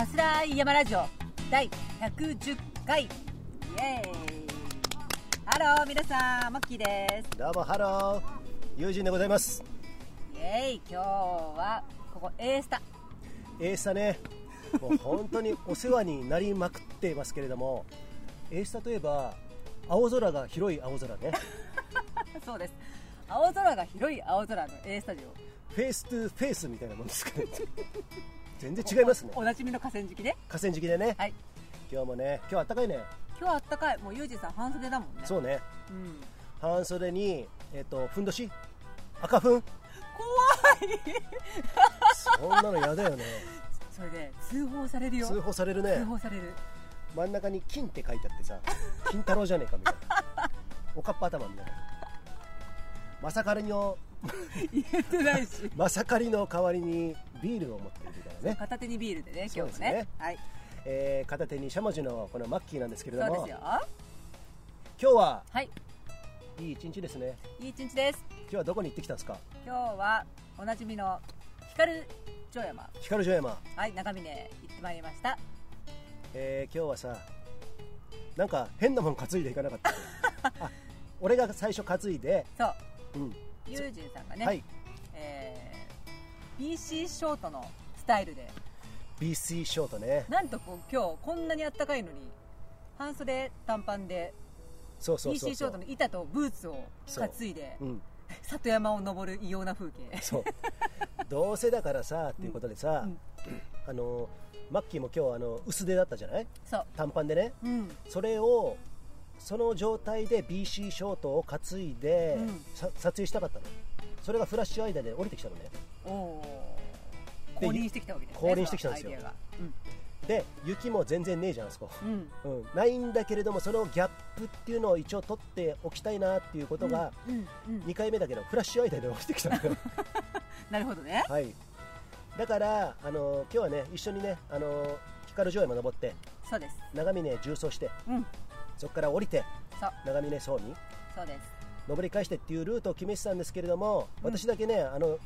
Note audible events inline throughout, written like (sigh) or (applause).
ファスラー山ラジオ第110回。イエーイ。ハロー皆さんマッキーです。どうもハローユージでございます。イエーイ今日はここ A スタ。A スタね。もう本当にお世話になりまくっていますけれども A スタといえば青空が広い青空ね。(laughs) そうです。青空が広い青空の A スタジオ。face to face みたいなもんですかね全然違いますね。おなじみの河川敷ね河川敷でね、はい。今日もね今日あったかいね。今日はあったかい。もうユージさん半袖だもんね。そうね。うん。半袖にえっ、とふんどし。赤ふん。怖い。そんなの嫌だよね。(laughs) それで通報されるよ。通報される通ね報される。真ん中に金って書いてあってさ金太郎じゃねえかみたいな。おかっぱ頭みたいな。まさかりの (laughs) 言えてないし。まさかりの代わりにビールを持っているからね、片手にビールでね今日もね。ねはい。えー片手にしゃもじのこのマッキーなんですけれども。そうですよ。今日ははい。いい一日ですね。いい一日です。今日はどこに行ってきたんですか？今日はおなじみの光城山。光城山、はい長峰行ってまいりました。えー今日はさなんか変なもん担いでいかなかった。(laughs) あ俺が最初担いで、そう。うんユージンさんがね、はい。えー BC ショートのスタイルで。BC ショートね。なんとこう今日こんなにあったかいのに半袖短パンでそうそうそう BC ショートの板とブーツを担いでうん。(laughs) 里山を登る異様な風景。そう。どうせだからさっていうことでさ、うん。あのマッキーも今日あの薄手だったじゃない？そう。短パンでね。うん。それをその状態で BC ショートを担いで、うん。さ撮影したかったの。それがフラッシュ間で降りてきたのね。おおで降臨してきたわけですね降臨してきたんですよ。そのアイデアが。で雪も全然ねえじゃんあそこ、うん。うん。うん、ないんだけれどもそのギャップっていうのを一応取っておきたいなっていうことがうん。うん。2回目だけどフラッシュ間で降りてきたのよ。(laughs) なるほどね。はい。だからあの今日はね一緒にねあの光城山登ってそうです。長峰重走してうんそこから降りて長峰荘に。そうです。登り返してっていうルートを決めてたんですけれども、うん。私だけねあの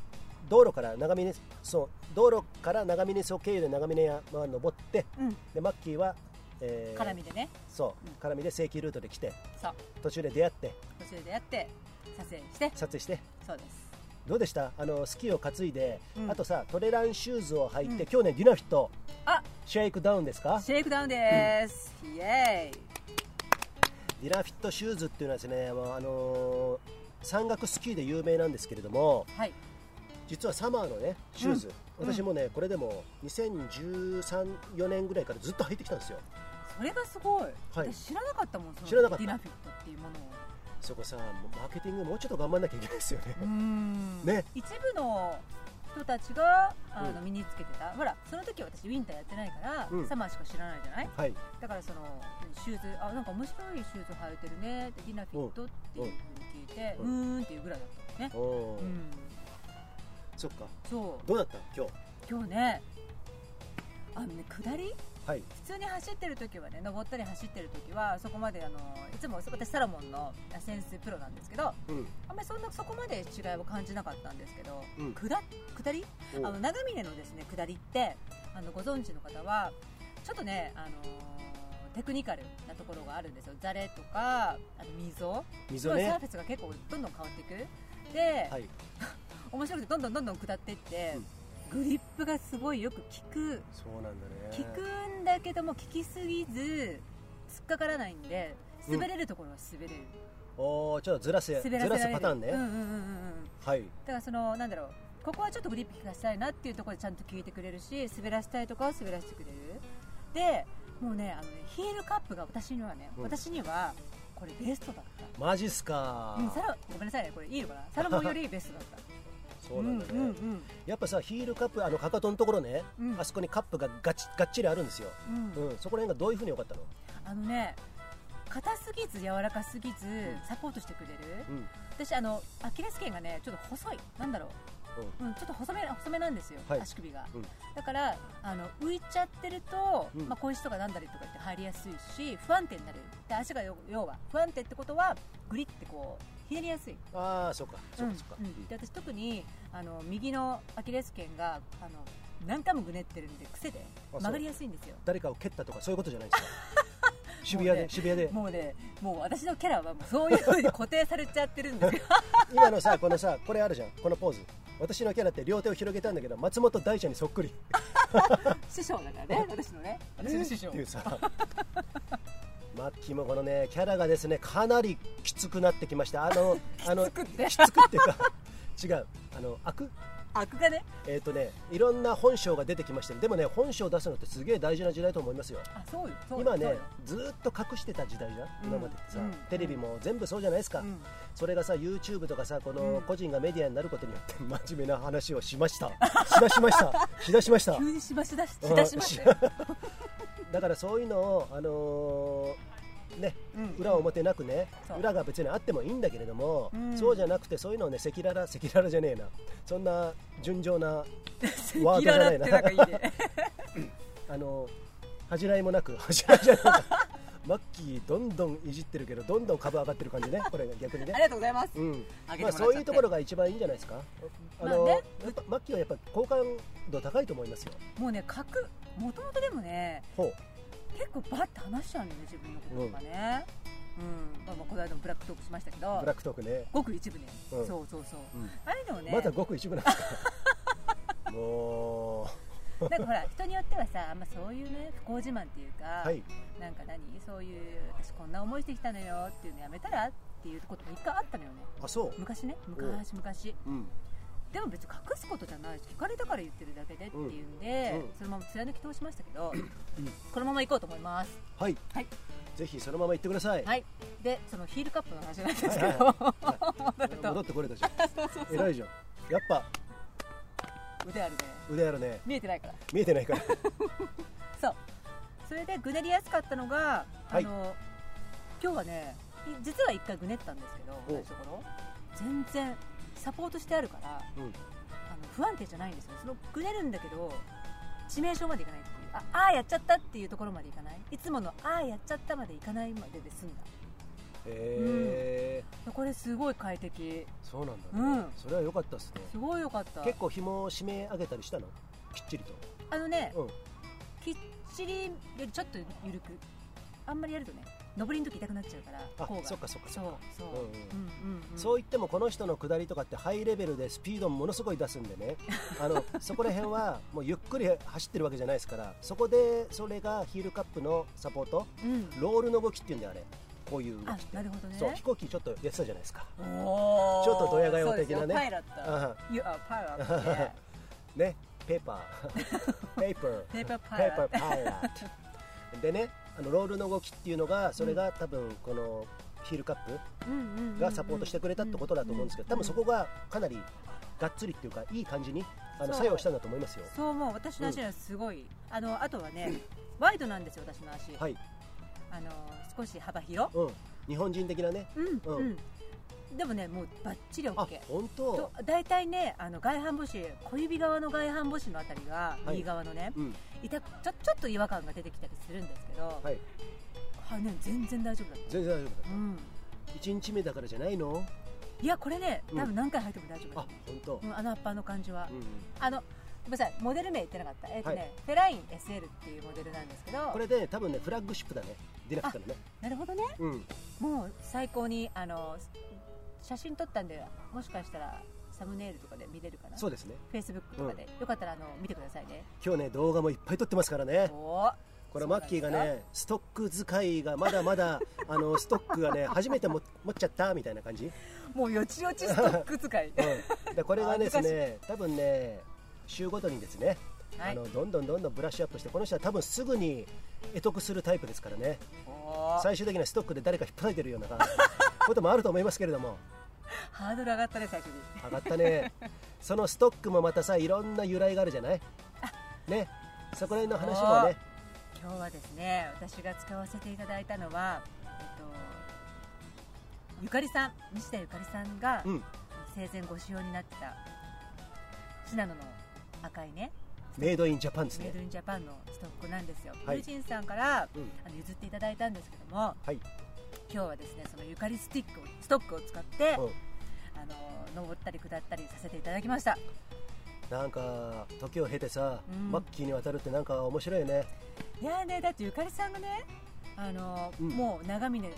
道路から長峰そう道路から長峰荘経由で長峰山登ってうん。でマッキーは、えー絡みでね。そう、うん。絡みで正規ルートで来てそう。途中で出会って途中でやって撮影して。撮影して。そうです。どうでした？あのスキーを担いで、うん。あとさトレランシューズを履いて、うん。今日ねディナフィットあ。シェイクダウンですか？シェイクダウンです、イエーイディナフィットシューズっていうのはですね、まああのー山岳スキーで有名なんですけれどもはい。実はサマーのねシューズ、うん。私もねこれでも201314年ぐらいからずっと履いてきたんですよ。それがすごい、はい。私知らなかったもん知らなかった。ディナフィットっていうものを。そこさマーケティングもうちょっと頑張んなきゃいけないですよね、うーん。ね。一部の人たちがあの、うん。身につけてた。ほらその時私ウィンターやってないから、うん。サマーしか知らないじゃない？はい。だからそのシューズあなんか面白いシューズ履いてるねってディナフィットっていうふうに聞いてううん。ーんっていうぐらいだったのね。うん。そっか。そう。どうだった？今日。今日ねあのね下り？はい。普通に走ってる時はね登ったり走ってる時はそこまであのいつも私サロモンのセンスプロなんですけどうん。あんまりそんなそこまで違いを感じなかったんですけど、うん。下下り？おあの長峰のですね下りってあのご存知の方はちょっとねあのテクニカルなところがあるんですよ。ザレとかあの溝？溝ね。サーフェスが結構どんどん変わっていく。で、はい。(laughs) 面白くてどんどんどんどん下っていって、グリップがすごいよく効く。そうなんだね。効くんだけども効きすぎず突っかからないんで滑れるところは滑れる、おーちょっとずらせずら滑らせられる。すパターンね、うんうんうんうんうん。はい。だからそのなんだろう。ここはちょっとグリップ効かしたいなっていうところでちゃんと聞いてくれるし滑らせたいとかは滑らせてくれる。でもうねあのねヒールカップが私にはね、うん。私にはこれベストだった。マジっすか、うん、サロごめんなさいねこれいいのかな。サロモンよりベストだったそうなんだね、うんうんやっぱさヒールカップあのかかとのところね、うん。あそこにカップがガチがっちりあるんですよ、うん。うん。うん、そこら辺がどういうふうに良かったの？あのね硬すぎず柔らかすぎずサポートしてくれる、うん。私あのアキレス腱がねちょっと細い。なんだろう、うん、ちょっと細め細めなんですよ、はい。足首が、うん。だからあの浮いちゃってると、うん。まあ、小石とかなんだりとかって入りやすいし不安定になる。で足が要要は不安定ってことはグリってこうひねりやすい。ああそっか。そっかそっか、うん。うん。で私特にあの右のアキレス腱があの何回もぐねってるんで癖で曲がりやすいんですよ。誰かを蹴ったとかそういうことじゃないですか。(laughs) 渋谷で、もうね渋谷で。もうねもう私のキャラはもうそういう風に固定されちゃってるんですよ。(laughs) 今のさこのさこれあるじゃん。このポーズ。私のキャラって両手を広げたんだけど松本大ちゃんにそっくり。(laughs) 師匠だからね私のね。私の師匠。っていうさマッキーもこのねキャラがですねかなりきつくなってきましたあの (laughs) あのきつくって？きつくっていうか (laughs) 違う。あの悪？悪がね？えっ、とねいろんな本性が出てきましたでもね本性を出すのってすげえ大事な時代と思いますよ。今ねずーっと隠してた時代じゃん、うん。今までさ、うん。テレビも全部そうじゃないですか、うん。それがさ YouTube とかさこうのん。個人がメディアになることによって真面目な話をしました。しだしました。しだしました。(laughs) 急にしばしだししうん。だしましたよ、だからそういうのをあのーねうん裏表なくね、裏が別にあってもいいんだけれども、うん。そうじゃなくてそういうのをね赤裸々赤裸々じゃねえな。そんな純情な (laughs) 赤裸々ってないいね。(laughs) あの恥じらいもなく (laughs) 恥じらいじゃない。かマッキーどんどんいじってるけどどんどん株上がってる感じね。これ逆にね。ありがとうございます。うん。まあ、そういうところが一番いいんじゃないですか。あの、まあねやっぱマッキーはやっぱ好感度高いと思いますよ。もうね格もともとでもね結構バッて話しちゃうんだよね自分のこととかね。うん、まあ、まあこの間もブラックトークしましたけど。ブラックトークね、ごく一部ね、うん。そうそうそう。うん。ああいうのをね。まだごく一部なんですか。(laughs) もなんかほら人によってはさあんまそういうね不幸自慢っていうか、うはい。なんか何？そういう私こんな思いしてきたのよっていうのやめたらっていうことも一回あったのよね。あそう。昔ね。昔。昔。うんでも別に隠すことじゃないし聞かれたから言ってるだけでっていうんで、うん。うんそのまま貫き通しましたけど、このまま行こうと思います。はい。はい、ぜひそのまま行ってください、はい、でそのヒールカップの話なんですけど、はい。(laughs) 戻ってこれたじゃん。偉いじゃん。やっぱ。腕あるね。腕あるね。見えてないから。見えてないから。(laughs) そう。それでぐねりやすかったのが、はい。あの今日はねい実は一回ぐねったんですけどお。同じところ。全然サポートしてあるからうん。あの不安定じゃないんですよそのぐねるんだけど致命傷までいかないっていう。ああーやっちゃったっていうところまでいかない？いつものああやっちゃったまでいかないまでで済んだ。へえこれすごい快適。そうなんだね、うん。それは良かったですね。すごいよかった。結構紐を締め上げたりしたの？きっちりと。あのね、うん。きっちりよりちょっと緩く。あんまりやるとね上りの時痛くなっちゃうからあそっかそっかそそうそう、うんうん。うんうんそう言ってもこの人の下りとかってハイレベルでスピードもものすごい出すんでね。(laughs) あのそこら辺はもうゆっくり走ってるわけじゃないですから。そこでそれがヒールカップのサポート。うん。ロールの動きっていうんだよあれ。こういう動あきって。なるほどね。そう飛行機ちょっとやってたじゃないですか。ちょっとドヤ顔的なね。パイロット。あ You are pilot (laughs) ね。ねペーパー。(laughs) ペーパー。ペーパーパペイロット。でねあのロールの動きっていうのがそれが多分このヒールカップがサポートしてくれたってことだと思うんですけど多分そこがかなりがっつりっていうかいい感じにあの作用したんだと思いますよ。そう思う。私の足はすごい、あのあとはねワイドなんですよ私の足、はい、あの少し幅広。うん、日本人的なね。うんうん。うんでもねもうバッチリあ OK 本と当大体ねあの外反母趾小指側の外反母趾のあたりが、はい。右側のねうん。痛くちょちょっと違和感が出てきたりするんですけど、はい。はね、全然大丈夫だった、全然大丈夫だうん、1日目だからじゃないの？いやこれねうん。多分何回履いても大丈夫だあと思本当？う、うんあのアッパーの感じは、うんうん。あのごめんなさいモデル名言ってなかった。えっ、とね、はい。フェライン SL っていうモデルなんですけどこれで多分ねフラッグシップだね。ディナフからね。なるほどね。うん。もう最高にあの写真撮ったんでもしかしたらサムネイルとかで見れるかな？そうですね。フェイスブックとかで、よかったらあの見てくださいね。今日ね動画もいっぱい撮ってますからね。おこれマッキーがねストック使いがまだまだ (laughs) あのストックがね初めても持っちゃったみたいな感じ、もうよちよちストック使い。うん、でこれがですね多分ね週ごとにですね、はい。あのどんどんどんどんブラッシュアップしてこの人は多分すぐに得得するタイプですからね。お最終的にはストックで誰か引っ張られてるような (laughs) こともあると思いますけれども (laughs) ハードル上がったね最初に。上がったね。そのストックもまたさいろんな由来があるじゃない？ね。そこら辺の話もね。今日はですね私が使わせていただいたのは、えっと、ゆかりさん西田ゆかりさんがうん。生前ご使用になってたシナノの赤いねメイドインジャパンですね。メイドインジャパンのストックなんですよ、はい。友人さんからうん。あの譲っていただいたんですけどもはい今日はですねそのゆかりスティックをストックを使って、うん。あの登ったり下ったりさせていただきました。なんか時を経てさ、うん。マッキーに渡るってなんか面白いよね。いやーねだってゆかりさんがねあの、うん。もう長峰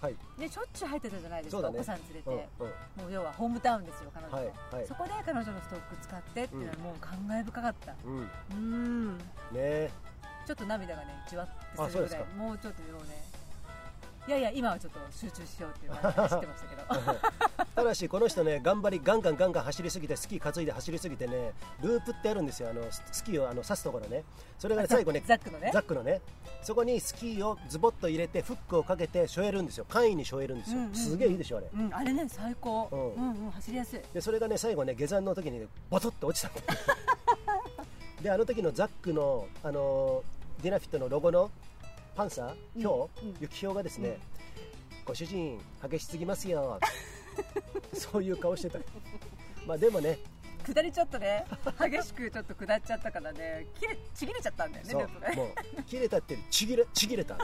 はい。ねしょっちゅう入ってたじゃないですか、ね。お子さん連れて、うんうん。もう要はホームタウンですよ彼女。の、はいはい。そこで彼女のストック使ってっていうのはもう感慨深かった。うん。ねうん。えちょっと涙がねじわあってするぐらい。もうちょっともうねいやいや今はちょっと集中しようっていう話走ってましたけど。(laughs) ただしこの人ね頑張りガンガンガンガン走りすぎてスキー担いで走りすぎてねループってあるんですよ。あのススキーをあの刺すところね。それがね最後ねザックのね？ザックのね。そこにスキーをズボッと入れてフックをかけてしょえるんですよ。簡易にしょえるんですよ、うんうんうん。すげえいいでしょあれ。うんあれね最高、ううんん、うん走りやすい。でそれがね最後ね下山の時に、ね、ボトッと落ちたんだよ。(laughs) であの時のザックの、あのーディナフィットのロゴのパンサー？うん。表、うん。雪表がですね、ご主人激しすぎますよ (laughs) そういう顔してた。まあでもね。下りちょっとね激しくちょっと下っちゃったからね切れちぎれちゃったんだよねそう。もう切れたってちぎれちぎれた。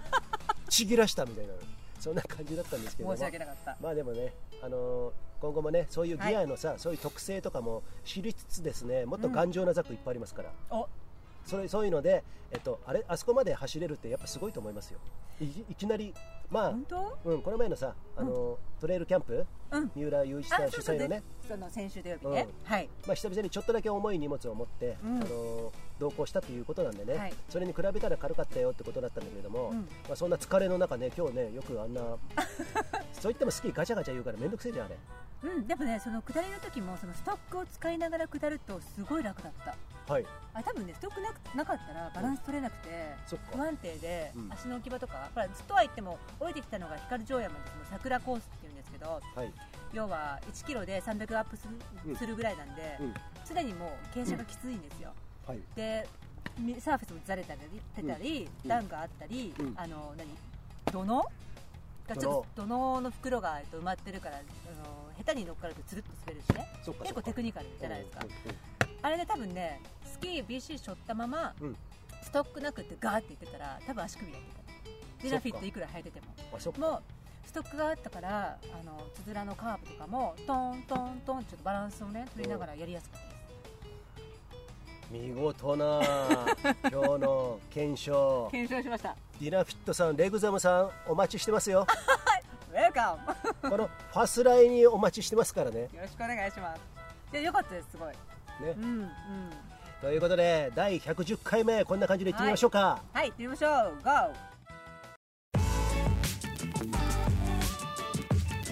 ちぎらしたみたいな。そんな感じだったんですけど。も申し訳なかった。まあでもね、あのー今後もねそういうギアのさ、そういう特性とかも知りつつですねもっと頑丈なザックいっぱいありますから、おそれそういうので、えっと、あれあそこまで走れるってやっぱすごいと思いますよ。いいきなりまあ、うん、この前のさあの、トレイルキャンプ？うん。三浦雄一さん主催のね。その先週土曜日ね、うん。はい。まあ、久々にちょっとだけ重い荷物を持って、うん。あの同行したということなんでね、はい。それに比べたら軽かったよってことだったんだけれども、うん。まあ、そんな疲れの中ね今日ねよくあんな (laughs) そう言ってもスキーガチャガチャ言うから面倒くせえじゃんあれうん、でもねその下りの時もそのストックを使いながら下るとすごい楽だった。はい。あ多分ねストックなくなかったらバランス取れなくて、不安定で、うん。足の置き場とかほらずっとは言っても降りてきたのが光城山でその桜コースっていうんですけどはい。要は1キロで300アップする,、うん。するぐらいなんで、うん。常にもう傾斜がきついんですよ、はい。でみサーフェスもずれたり出たり、うん。段があったり、うん。あの何？土の？がちょっと土のの袋がえっと埋まってるからあの下手に乗っかるとつるっと滑るしね。結構テクニカルじゃないですか。あれで多分ねスキー BC しょったまま、うん。ストックなくってガーって言ってたら多分足首やってたディナフィットいくら履いてても。ストックがあったからあのつづらのカーブとかもトントントンちょっとバランスをね取りながらやりやすかったです。見事な (laughs) 今日の検証。検証しました。ディナフィットさんレグザムさんお待ちしてますよ。ウ (laughs) ェルカムこのファスライにお待ちしてますからね。よろしくお願いします。でよかったですすごい。ね。うんうん。ということで第110回目こんな感じでいってみましょうか、はい行ってみましょう。GO!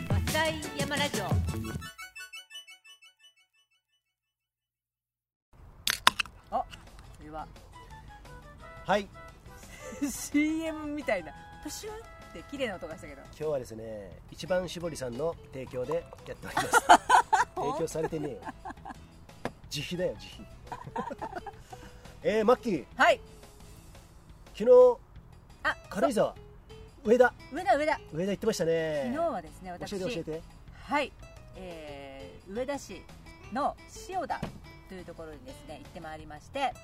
バスライ山ラジオ。あそれは。はい。(laughs) CM みたいな。プシュンって綺麗な音がしたけど。今日はですね一番搾りさんの提供でやっております。(laughs) 提供されてねえよ。自費だよ自費。(laughs) えー、マッキー。はい。昨日あ軽井沢。上田。上田上田。上田行ってましたね。昨日はですね私。教えて教えて。はい、えー上田市の塩田というところにですね行ってまいりまして、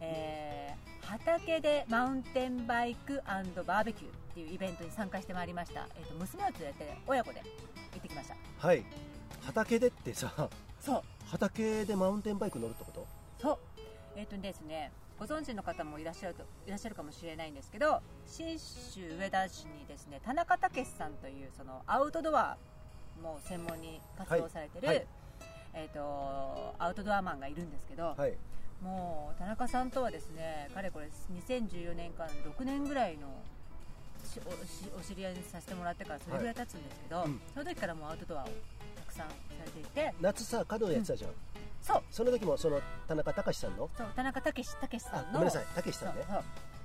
えー畑でマウンテンバイクバーベキューっていうイベントに参加してまいりました、えー、と娘を連れて親子で行ってきました。はい。畑でってさ (laughs) そう。畑でマウンテンバイク乗るってこと？そう。えっ、とですねご存知の方もいらっしゃるといらっしゃるかもしれないんですけど信州上田市にですね田中武さんというそのアウトドアも専門に活動されてる、はい。はい。えー、とアウトドアマンがいるんですけど、はいもう田中さんとはですねかれこれ2014年から6年ぐらいのしお知り合いにさせてもらってからそれぐらい経つんですけど、はい。うん。その時からもうアウトドアをたくさんされていて夏さ華道やってたじゃん、そう。その時もその田中隆さんの？そう田中武武さんのあごめんなさい武さんね。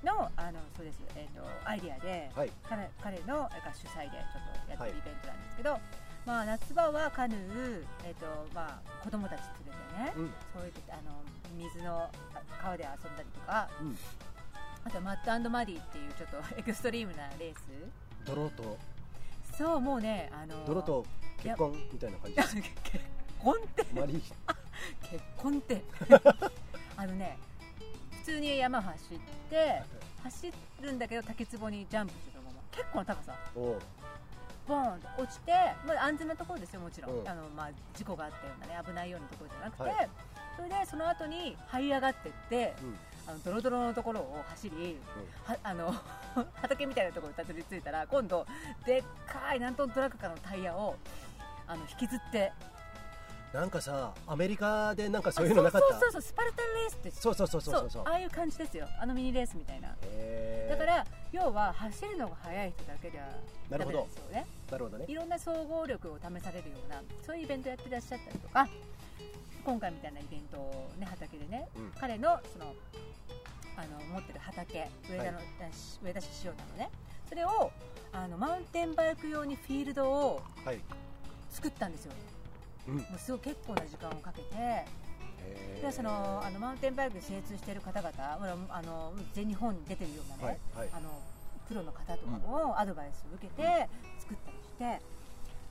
のあのそうです、えー、とアイディアで、はい。彼彼のなんか主催でちょっとやってはいるイベントなんですけど、まあ、夏場はカヌー、えーとまあ、子供たち連れてね、うん。そういうあの水のあ川で遊んだりとかうん。あとマットマディっていうちょっと (laughs) エクストリームなレース。泥と。そうもうねあの泥と結婚みたいな感じ。です (laughs) 結婚って。(laughs) 結婚って。あのね普通に山走って走るんだけど竹壺にジャンプしてたまま。結構な高さ。ボーンと落ちて、まあ、安全なところですよもちろん、うん。あのまあ、事故があったようなね危ないようなところじゃなくて、はいそれでその後に這い上がってって、あのドロドロのところを走り、はあの (laughs) 畑みたいなところにたどり着いたら今度でっかい何トントラックかのタイヤをあの引きずって。なんかさアメリカでなんかそういうのなかった？そうそうそうスパルタンレースって。そうそうそうそうそうそう。ああいう感じですよ。あのミニレースみたいな。だから要は走るのが速い人だけではダメなるほど。なんですよね。なるほどね。いろんな総合力を試されるようなそういうイベントやってらっしゃったりとか今回みたいなイベントを、ね、畑でね、うん。彼のそのあの持ってる畑上田の、上田市塩田のね。それをあのマウンテンバイク用にフィールドをはい。作ったんですよ。うん。もうすごい結構な時間をかけて。でそのあのマウンテンバイクに精通している方々あの全日本に出てるようなね、はいはい。あのプロの方とかもアドバイスを受けて作ったりして。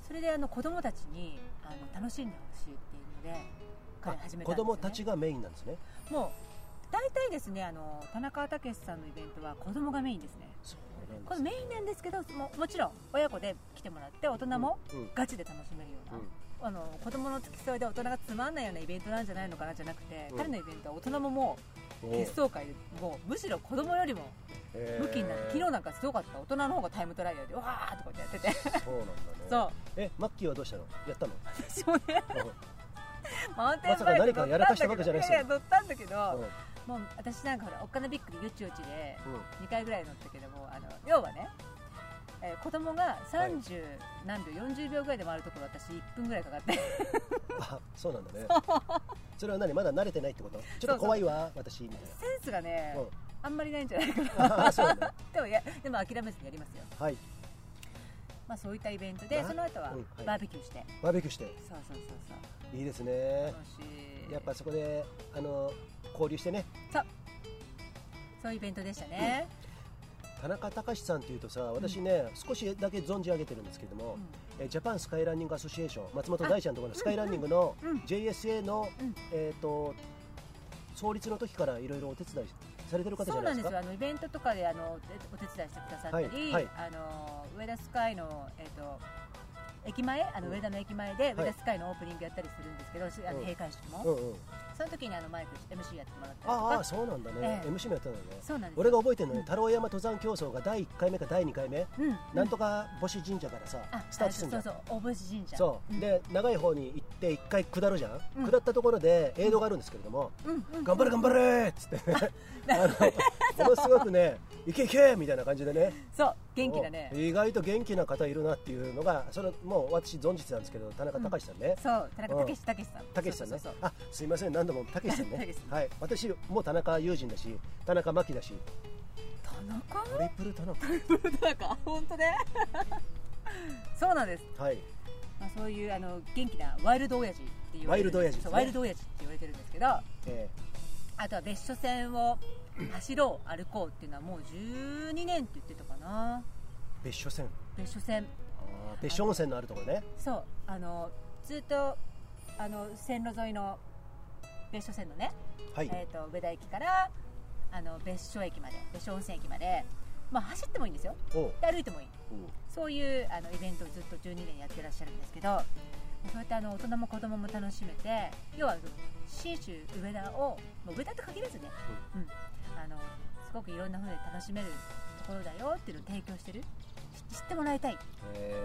それであの子供たちにあの楽しんでほしいっていうので彼始めたん子ですよ、ね、供たちがメインなんですね。もう大体ですねあの田中武さんのイベントは子供がメインですね。そうなんこれメインなんですけどももちろん親子で来てもらって大人もうんうん。ガチで楽しめるような、あの子供の付き添いで大人がつまんないようなイベントなんじゃないのかなじゃなくて、うん。彼のイベントは大人ももうお結相会でもうむしろ子供よりもへー。武器になって昨日なんかすごかった。大人の方がタイムトライアルでわーっとこうやっててて。そうなんだね。(laughs) そう。えマッキーはどうしたの？やったの？私もねうんマウンテンバイクまさか何かやらかしたわけじゃないですよ。やや乗ったんだけど、うん。もう私なんかほらおっかなびっくりよちよちでうん。2回ぐらい乗ったけどもあの要はね、えー子供が30何秒、40秒ぐらいで回るところ私1分ぐらいかかって。あそうなんだね。それは何？まだ慣れてないってこと？ちょっと怖いわ私みたいセンスがね、うん。あんまりないんじゃないかな。なあそうなんだ。(laughs) でもやでも諦めずにやりますよ、はいまあ、そういったイベントであその後はバーベキューして、バーベキューして。そうそうそうそう。いいですね。やっぱそこであの交流してね。そう。いうイベントでしたね、田中隆さんというとさ私ね、少しだけ存じ上げてるんですけれども、えージャパンスカイランニングアソシエーション松本大ちゃんのところのスカイランニングのうん。うん。JSA の、うん。えー、と創立の時からいろいろお手伝いされてる方じそうないんですよ。あのイベントとかであのお手伝いしてくださったり、はいはい。あの上田スカイの、えっと駅前？あのうん。上田の駅前ではい。上田スカイのオープニングやったりするんですけど、あのうん。閉会式も、うんうん。その時にあのマイク MC やってもらったりとか。ああそうなんだね、ええ。MC もやったんだね。そうなんです俺が覚えてるのうん。ね太郎山登山競争が第1回目か第2回目、うん。なんとか母子神社からさあスタートするん。だそうそう大星神社。そう、ん。で長い方に行って1回下るじゃん、うん。下ったところで映像があるんですけれども、うん。うん。頑張れ頑張れっつって。(laughs) ねあの (laughs) ものすごくねいけいけみたいな感じでね。そう。元気だね。お意外と元気な方いるなっていうのがそれもう私存じてたんですけど田中隆さんね、そう。田中うん武史武史さん。たけしさんね。そうそうそうあすいません。何度もたけしさん。ねはい。私も田中友人だし田中真希だし。田中？トリプル田中。田中？本当ね。(laughs) そうなんです、はいまあ、そういうあの元気なワイルド親父って言われるワイルドね。ワイルド親父って言われてるんですけどえあとは別所線を走ろう歩こうっていうのはもう12年って言ってたかな。ー別所線。別所線。別所温泉のあるところね。そうあのずっとあの線路沿いの別所線のね、はい、えー、と上田駅からあの別所駅まで別所温泉駅まで、まあ、走ってもいいんですよ。で歩いてもいい。そういうあのイベントをずっと12年やってらっしゃるんですけどそうやってあの大人も子供も楽しめて要は信州上田をもう上田と限らずね、うん。あのすごくいろんな風に楽しめるところだよっていうのを提供してる。知知ってもらいたい、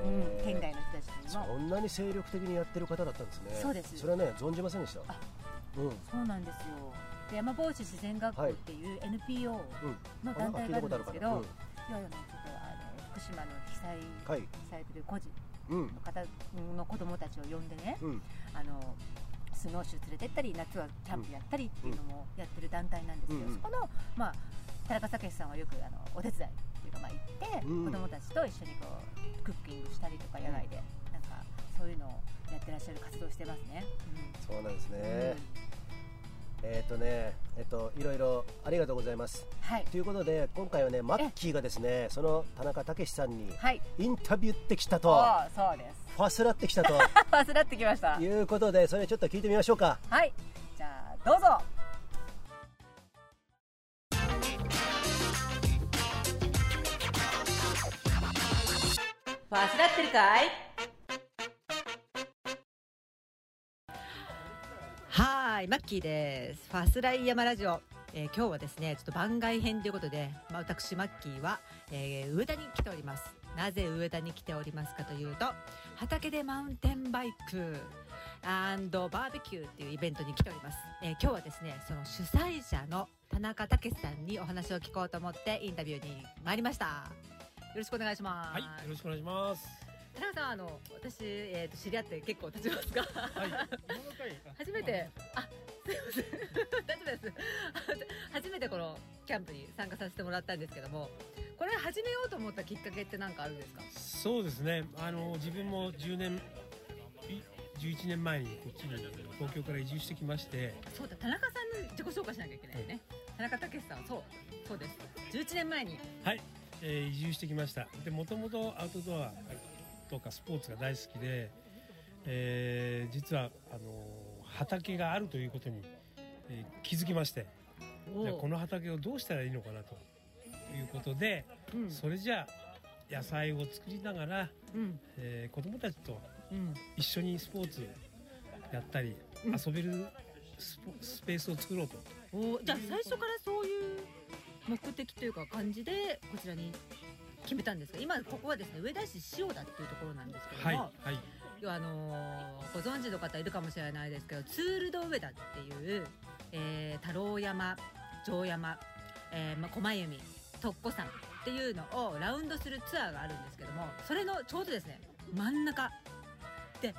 うん。県外の人たちにそもんなに精力的にやってる方だったんですね。そうです。それはね存じませんでした。あうん。そうなんですよで山防止自然学校っていう NPO の団体があるんですけど、るかなうん。ちょっとあの福島の被災はい。被災という孤児うんの方の子供たちを呼んでね、うん。あのスノーシュー連れてったり夏はキャンプやったりっていうのもやってる団体なんですけど、うんうん。そこの、まあ、田中武さんはよくあのお手伝いっていうか、まあ、行って、うん。子供たちと一緒にこうクッキングしたりとか野外で、なんかそういうのをやってらっしゃる活動してますね。そうなんですうんね。うんえっとねえっといろいろありがとうございます。はい。ということで今回はねマッキーがですねその田中武さんにはい。インタビューってきたと。そうそうです。ファスラってきたと。(laughs) パスラってきました。いうことでそれちょっと聞いてみましょうか。はい。じゃあどうぞ。パスラってるかい？はいマッキーです。ファスライ山ラジオ、えー、今日はですねちょっと番外編ということで、まあ、私マッキーは、えー、上田に来ております。なぜ上田に来ておりますかというと畑でマウンテンバイクバーベキューっていうイベントに来ております、えー、今日はですねその主催者の田中武さんにお話を聞こうと思ってインタビューに参りました。よろしくお願いします。はいよろしくお願いします。田中さんあの私、えーと、知り合って結構経ちますがはい。(laughs) 初めてあすいません。(laughs) 大丈夫です。(laughs) 初めてこのキャンプに参加させてもらったんですけどもこれ始めようと思ったきっかけって何かあるんですか？そうですね。あの自分も10年11年前にこっちに東京から移住してきまして。そうだ田中さんの自己紹介しなきゃいけないね、田中武さんそうそうです。11年前に。はい、えー、移住してきました。でもともとアウトドアとかスポーツが大好きで、えー、実はあの畑があるということに、えー、気づきましてじゃこの畑をどうしたらいいのかなということで、うん、それじゃあ野菜を作りながら、うん、えー、子供たちと一緒にスポーツやったり、うん、遊べるスペースを作ろうと。おじゃあ最初からそういう目的というか感じでこちらに決めたんですが今ここはですね上田市塩田っていうところなんですけども、はいはい、要はあのー、ご存知の方いるかもしれないですけどツールド上田っていう、えー、太郎山城山、えーま、狛弓特古山っていうのをラウンドするツアーがあるんですけどもそれのちょうどですね真ん中で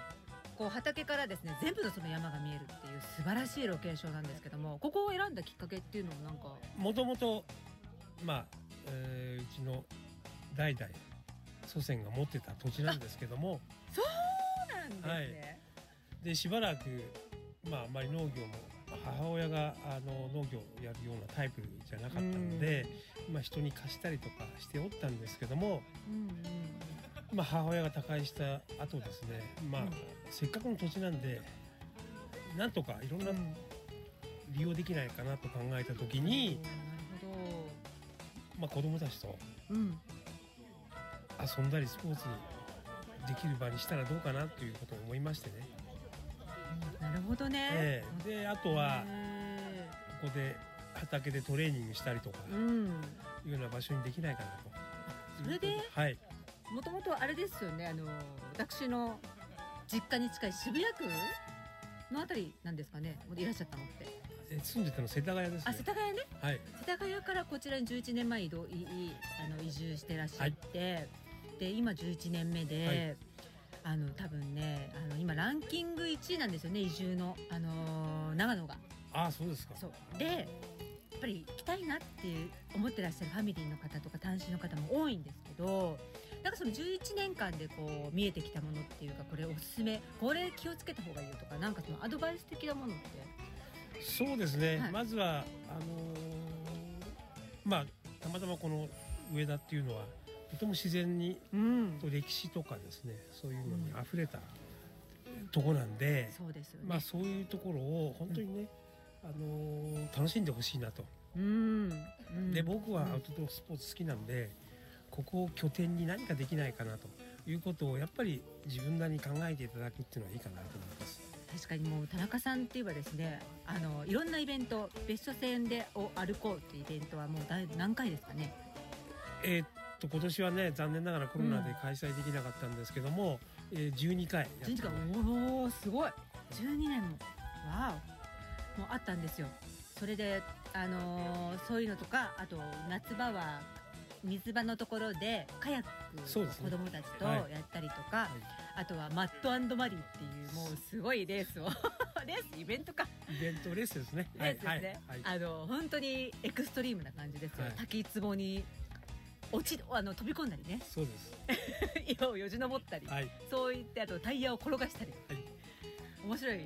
こう畑からですね全部のその山が見えるっていう素晴らしいロケーションなんですけどもここを選んだきっかけっていうのもなんかもともとまあ、えー、うちの代々祖先が持ってた土地なんですけどもそうなんですね、はい、でしばらくまああまり農業も母親があの農業をやるようなタイプじゃなかったので、まあ、人に貸したりとかしておったんですけども、まあ、母親が他界した後ですね、まあ、せっかくの土地なんでなんとかいろんな利用できないかなと考えた時に、まあ、子供たちと遊んだりスポーツできる場にしたらどうかなということを思いましてね。なるほどね、えー、であとはここで畑でトレーニングしたりとか、うん、いうような場所にできないかなと。それで、はい、もともとあれですよねあの私の実家に近い渋谷区？のあたりなんですかね？いらっしゃったのって。え住んでたの世田谷です、ね、あ世田谷ね、はい、世田谷からこちらに11年前移動いあの移住してらっしゃって、はい、で今11年目で、はい。あの多分ねあの今ランキング1位なんですよね移住の、あのー、長野が。あそうですか。でやっぱり行きたいなって思ってらっしゃるファミリーの方とか単身の方も多いんですけどなんかその11年間でこう見えてきたものっていうかこれおすすめこれ気をつけた方がいいよとかなんかそのアドバイス的なものって。そうですね、はい、まずはあのー、まあたまたまこの上田っていうのはとても自然に、うん、と歴史とかですねそういうのにあふれたとこなんで、そうですよね、まあそういうところを本当にね、あのー、楽しんでほしいなと。うん、で僕はアウトドアスポーツ好きなんで、ここを拠点に何かできないかなということをやっぱり自分なりに考えていただくっていうのはいいかなと思います。確かにもう田中さんっていえばですねあのいろんなイベント別所線でを歩こうっていうイベントはもう何回ですかね？えー、と今年はね残念ながらコロナで開催できなかったんですけども、うん、えー、12回やって12回。おおすごい。12年も。わお。もうあったんですよ。それであのー、そういうのとかあと夏場は水場のところでカヤックを子供たちとやったりとか、ねはい、あとはマットマリーっていうもうすごいレースを (laughs) レースイベントか。イベントレースですね。レースですね、はい。はい、あの本当にエクストリームな感じですよ、滝壺に落ちあの飛び込んだりね。そうです。(laughs) 岩をよじ登ったり、はい、そういってあとタイヤを転がしたり、はい、面白い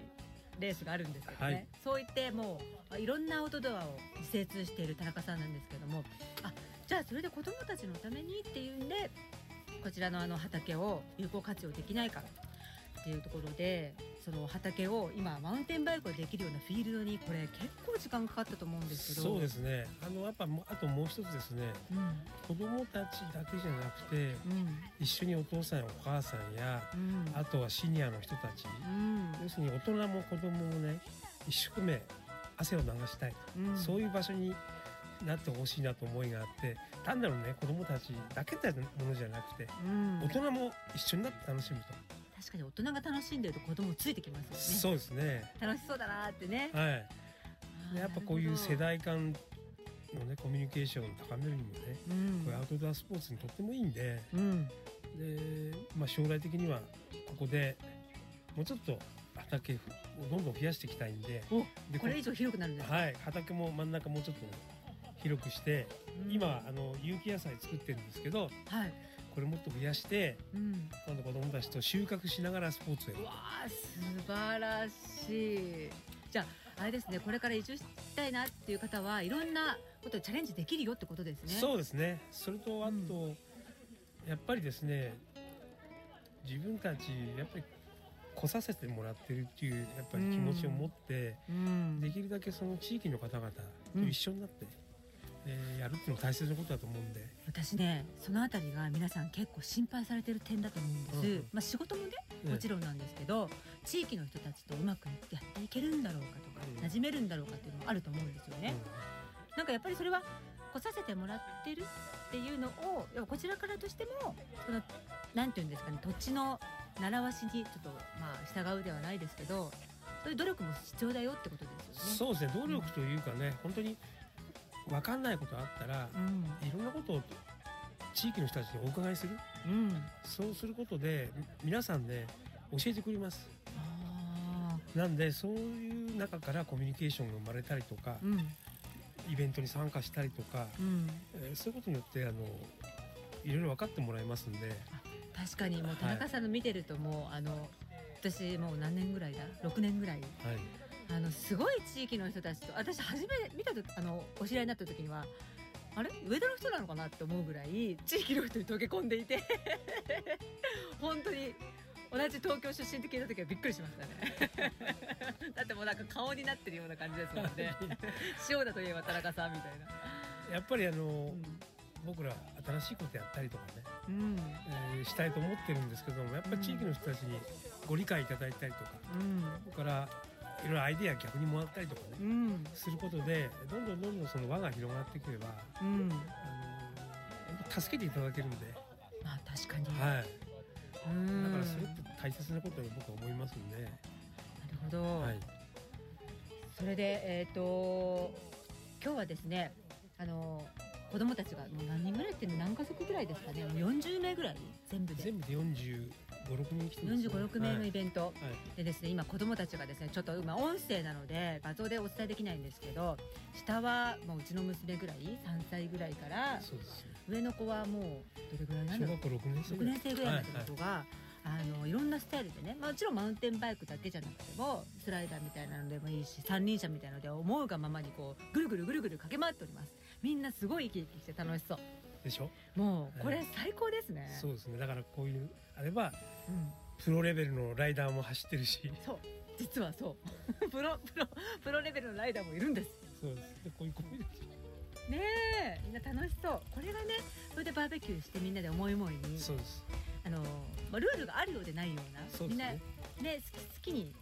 レースがあるんですけどね、はい、そういってもういろんなアウトドアを自生している田中さんなんですけども。あじゃあそれで子どもたちのためにっていうんでこちらのあの畑を有効活用できないかっていうところでその畑を今マウンテンバイクができるようなフィールドにこれ結構時間かかったと思うんですけど。そうですね。あのやっぱあともう一つですね、うん、子供たちだけじゃなくて、うん、一緒にお父さんやお母さんや、うん、あとはシニアの人たち、要するに大人も子供もね一生懸命汗を流したい、うん、そういう場所になってほしいなと思いがあって単なるね子供たちだけってものじゃなくて、うん、大人も一緒になって楽しむと。確かに大人が楽しんでると子供ついてきますよね。そうですね。楽しそうだなってね。はい。やっぱこういう世代間のねコミュニケーションを高めるにもね、うん、これアウトドアスポーツにとってもいいんで、うん、でまあ将来的にはここでもうちょっと畑をどんどん増やしていきたいんででこれ以上広くなるんですはい畑も真ん中もうちょっと、広くして、うん、今あの有機野菜作ってるんですけど、はい、これもっと増やして、うん、今度子供たちと収穫しながらスポーツをやるわあ素晴らしい。じゃああれですねこれから移住したいなっていう方はいろんなことにチャレンジできるよってことですね。そうですね。それとあと、うん、やっぱりですね自分たちやっぱり来させてもらってるっていうやっぱり気持ちを持って、うん、できるだけその地域の方々と一緒になって、えー、やるっていうのも大切なことだと思うんで。私ねその辺りが皆さん結構心配されてる点だと思うんです、うん、まあ、仕事もねもちろんなんですけど、地域の人たちとうまくやっていけるんだろうかとか、うん、馴染めるんだろうかっていうのもあると思うんですよね、うん、なんかやっぱりそれは来させてもらってるっていうのをこちらからとしてもそのなんていうんですかね土地の習わしにちょっとまあ従うではないですけどそういう努力も必要だよってことですよね。そうですね努力というかね、うん、本当に分かんないことあったら、うん、いろんなことを地域の人たちにお伺いする、うん、そうすることで皆さんね教えてくれます。なんでそういう中からコミュニケーションが生まれたりとか、うん、イベントに参加したりとか、うん、えー、そういうことによってあのいろいろ分かってもらえますんで。確かにもう田中さんの見てるともう、はい、あの私もう何年ぐらいだ？6年ぐらい、はい、あのすごい地域の人たちと私初め見た時あのお知り合いになった時にはあれ？上田の人なのかなって思うぐらい地域の人に溶け込んでいて。(laughs) 本当に同じ東京出身って聞いた時はびっくりしましたね。(laughs) だってもうなんか顔になってるような感じですもんね。(laughs) 塩田といえば田中さんみたいな。やっぱりあの、うん、僕ら新しいことやったりとかね、うん。えー、したいと思ってるんですけどもやっぱり地域の人たちにご理解いただいたりとか、うん、それからいろいろアイデア逆にもらったりとかね、うん、することでどんどんどんどんその輪が広がってくれば、うん、あの助けていただけるんで。まあ確かに、はい。だからそれって大切なことだと僕は思いますんで。なるほど、はい、それでえっ、ー、と今日はですねあの子供たちがもう何人ぐらいって何家族ぐらいですかね？もう40名ぐらい全部で。全部で40 5、6人来てます、ね、45、6名のイベント、はい、でですね今子供たちがですねちょっと今音声なので画像でお伝えできないんですけど下はもううちの娘ぐらい3歳ぐらいから上の子はもうどれぐらいなの小学校6年生 ,6 年生ぐらいの子が、はいあのいろんなスタイルでね、まあ、もちろんマウンテンバイクだけじゃなくてもスライダーみたいなのでもいいし三輪車みたいなので思うがままにこうぐるぐるぐるぐる駆け回っております。みんなすごい生き生きして楽しそう。でしょ？もうこれ最高ですね、そうですね。だからこういうあれば、うん、プロレベルのライダーも走ってるし。そう。実はそう。(laughs) プロプロプロレベルのライダーもいるんです。そうです。でこういうコミュニティねえ。みんな楽しそう。これがねそれでバーベキューしてみんなで思い思いにそうです。あの、まあ、ルールがあるようでないような。そうです、ね、みんなね好き好きに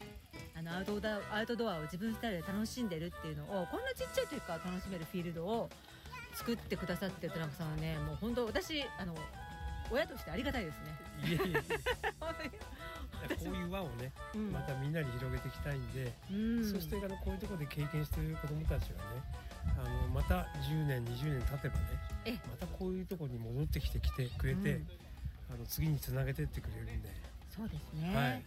あのアウトドアアウトドアを自分スタイルで楽しんでるっていうのをこんなちっちゃい時から楽しめるフィールドを作ってくださってるトランプさんはねもう本当私あの親としてありがたいですね。いえいえ。こういう輪をね、うん、またみんなに広げていきたいんで、うん、そしてあのこういうところで経験している子どもたちがねあのまた10年20年経てばねまたこういうところに戻ってきてきてくれて、うん、あの次につなげてってくれるんで。そうですね、はい、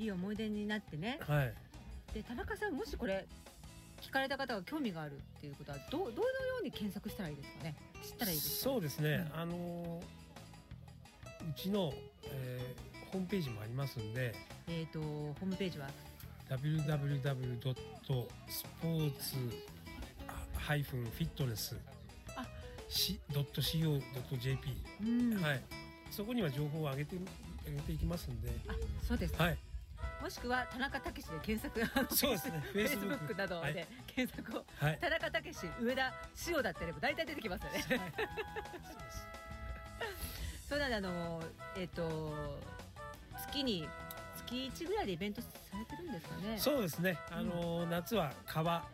いい思い出になってね、はい、で田中さんもしこれ聞かれた方が興味があるっていうことはどどのように検索したらいいですかね？知ったらいいですかそうですね、あのうちの、えー、ホームページもありますんでえっ、ー、とホームページは？www.sports-fitness.co.jp、はい、そこには情報を上げて上げていきますんで。あそうですはい。もしくは田中武で検索。(laughs) そうですね。フェイスブックなどで検索を、はい、田中武上田塩だってれば大体出てきますよね、はい、そうですそうなんであのえっ、ー、と月に月1ぐらいでイベントされてるんですかね。そうですね。あの、うん、夏は川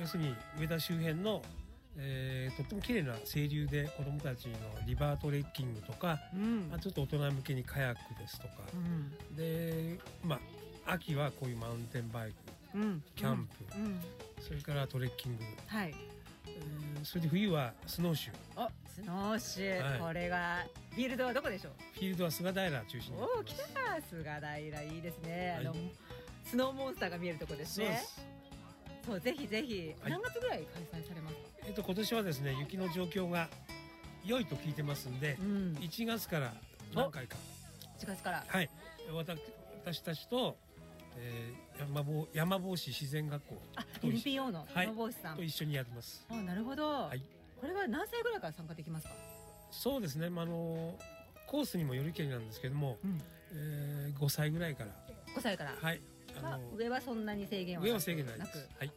要するに上田周辺のえー、とっても綺麗な清流で子どもたちのリバートレッキングとか、うん、まあ、ちょっと大人向けにカヤックですとか、うん、で、まあ、秋はこういうマウンテンバイク、うん、キャンプ、それからトレッキング、はい。えー、それで冬はスノーシュー。おスノーシュー、はい、これがフィールドはどこでしょう？フィールドは菅平中心におお来た菅平。いいですね、はい、あのスノーモンスターが見えるとこですね。そうぜひぜひ、何月ぐらい開催されます？かえっと、今年はですね雪の状況が良いと聞いてますんで、うん、1月から何回か。1月から。はい。私たちと、えー、山坊山坊市自然学校。あ NPO の山坊市さん、はい、と一緒にやります。あなるほど、はい、これは何歳ぐらいから参加できますか？そうですね、まあ、あのコースにもよるけりなんですけども、うん、えー、5歳ぐらいから。5歳から。はい。あの上はそんなに制限は上は制限ないです。はい。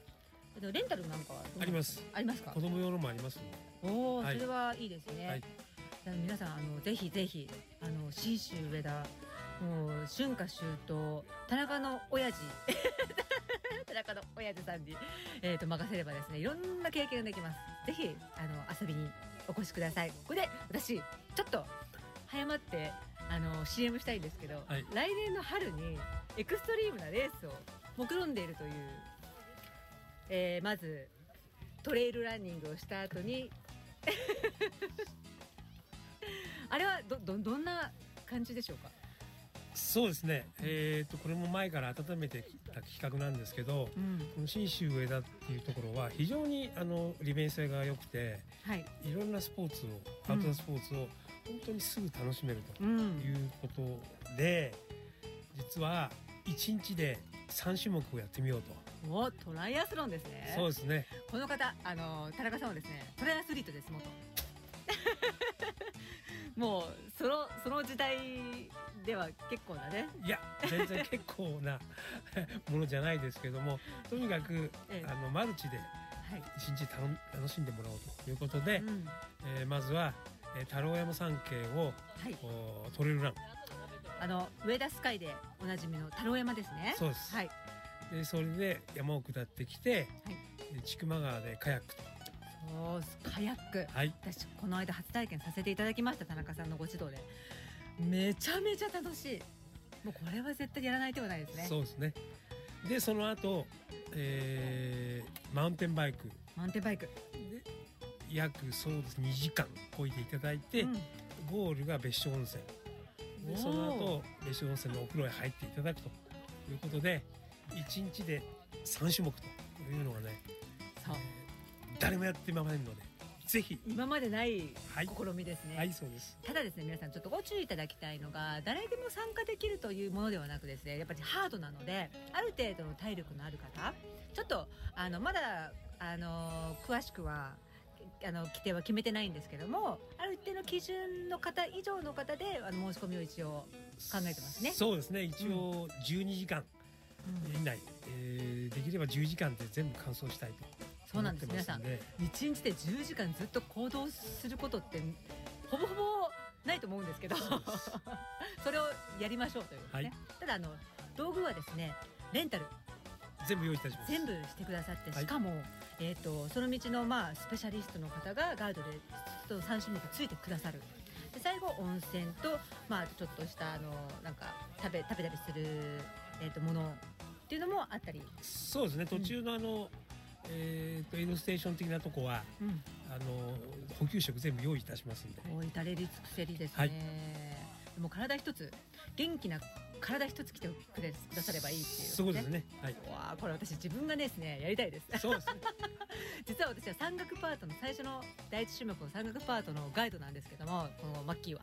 レンタルなんかはあります。ありますか？子供用のもありますおお、はい、それはいいですね、はい、皆さんあのぜひぜひあの信州上田もう春夏秋冬田中の親父。(laughs) 田中の親父さんに、えーと、任せればですねいろんな経験ができます。ぜひあの遊びにお越しください。ここで私ちょっと早まってあの CM したいんですけど、はい、来年の春にエクストリームなレースを目論んでいるというえー、まずトレイルランニングをした後に (laughs) あれはどどどんな感じでしょうか？そうですね、えーと、これも前から温めてきた企画なんですけど、うん、この信州上田っていうところは非常にあの利便性が良くて、はい、いろんなスポーツをアウトドアスポーツを本当にすぐ楽しめるということで、うん、実は1日で3種目をやってみようと。おトライアスロンですね。そうですね。この方あの田中さんはですねトライアスリートです元。(laughs) もうそのその時代では結構なね。いや全然結構な (laughs) ものじゃないですけどもとにかく、ええ、あのマルチで一日楽しんでもらおうということで、うん、えー、まずは、えー、太郎山山系を、はい、トレイルラン。あの上田スカイでおなじみの太郎山ですね。そうです、はい、でそれで山を下ってきて、はい、千曲川でカヤックとそうカヤック、はい、私この間初体験させていただきました田中さんのご指導で。めちゃめちゃ楽しい。もうこれは絶対やらない手はないですね。そうですね。でその後、えー、マウンテンバイク。マウンテンバイク。約そうです2時間こいでいただいて、うん、ゴールが別所温泉。でその後別所温泉のお風呂へ入っていただくと。いうことで1日で3種目というのがね、そう誰もやってませんのでぜひ。今までない試みですね、はい、はい、そうです。ただですね皆さんちょっとご注意いただきたいのが誰でも参加できるというものではなくですねやっぱりハードなのである程度の体力のある方ちょっとあのまだあの詳しくはあの規定は決めてないんですけどもある一定の基準の方以上の方であの申し込みを一応考えてますね。そうですね。一応12時間以内、うん、えー、できれば10時間で全部完走したいとそうなんです。皆さん1日で10時間ずっと行動することってほぼほぼないと思うんですけど。それをやりましょうということですね、はい、ただあの道具はですねレンタル。全部用意いたします。全部してくださって、しかも、えーと、その道の、まあ、スペシャリストの方がガイドでと3種目ついてくださる。で最後温泉と、まあ、ちょっとしたあのなんか食べ食べたりする、えーと、ものっていうのもあったり。そうですね。途中のあの、うんえーと、エイドステーション的なとこは、うん、あの補給食全部用意いたしますんで。もう至れり尽くせりですね、はい、でも体一つ元気な体一つ来てくれくださればいいっていう、ね、そうですね。はい。わあこれ私自分がですねやりたいです。そうですね。(laughs) 実は私は山岳パートの最初の第一種目の山岳パートのガイドなんですけどもこのマッキーは。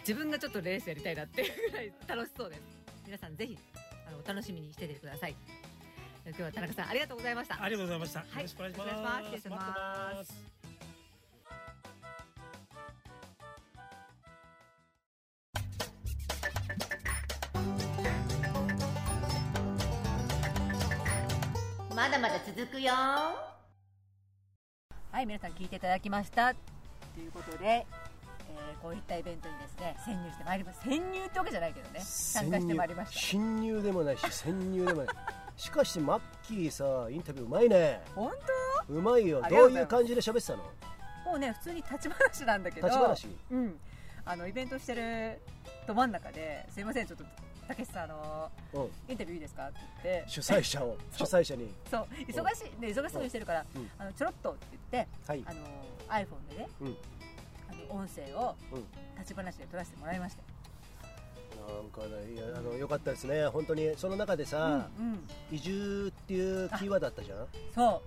自分がちょっとレースやりたいなっていうぐらい楽しそうです。皆さんぜひあのお楽しみにしててください今日は田中さんありがとうございました。ありがとうございました、はい、よろしくお願いします。失礼します。まだまだ続くよ。はい皆さん聞いていただきました。ということで、えーこういったイベントにですね潜入してまいります潜入ってわけじゃないけどね。参加してまいりました。侵入でもないし潜入でもないしかしマッキーさインタビューうまいね。本うまいよ。どういう感じで喋ってたの？当もうね普通に立ち話なんだけど立ち話？うん。あのイベントしてるど真ん中ですいませんちょっとたけしさんあのうん。インタビューいいですか？って言って。主催者を (laughs) 主催者に。そう。忙しい、ね、忙しそうにしてるから、うん。あのちょろっとって言ってはい。あの iPhone でね、うん。あの音声をうん。立ち話で撮らせてもらいましたなんかねいやあのよかったですね。本当にその中でさ、うんうん、移住っていうキーワードあったじゃん？そ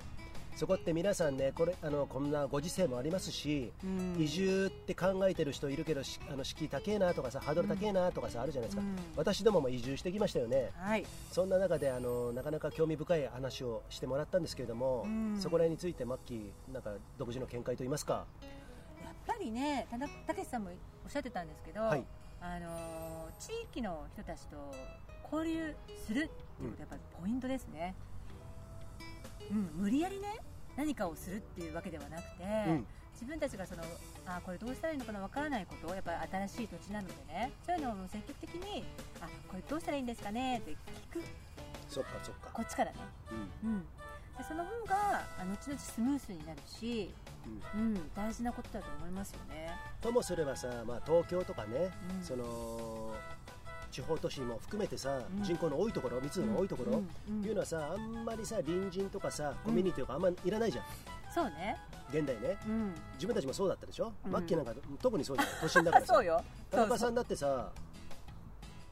そこって皆さんねこれあのこんなご時世もありますし、う、うん。移住って考えてる人いるけどしあの敷居高えなとかさハードル高えなとかさ、あるじゃないですか、うん。私どもも移住してきましたよね。はい。そんな中であのなかなか興味深い話をしてもらったんですけれども、うん。そこら辺についてマッキーなんか独自の見解といいますか？やっぱりねたけしさんもおっしゃってたんですけど、はいあのー地域の人たちと交流するっていうことやっぱりポイントですね、うん、無理やりね何かをするっていうわけではなくて、うん。自分たちがそのあこれどうしたらいいのかなわからないことをやっぱり新しい土地なのでねそういうのを積極的にあこれどうしたらいいんですかねって聞く。そっかそっか。こっちからね、うん。うん、でその方があ後々スムースになるし、うん、大事なことだと思いますよね。ともすればさ、まあ、東京とかね、うん。その地方都市も含めてさ、うん。人口の多いところ密度の多いところ、うんうんいうのはさあんまりさ隣人とかさコミュニティとかあんまいらないじゃん、そうね、現代ね。うん、自分たちもそうだったでしょ、うん。マッキーなんか特にそうじゃん。都心だからさ。(laughs) そうよ。田中さんだってさ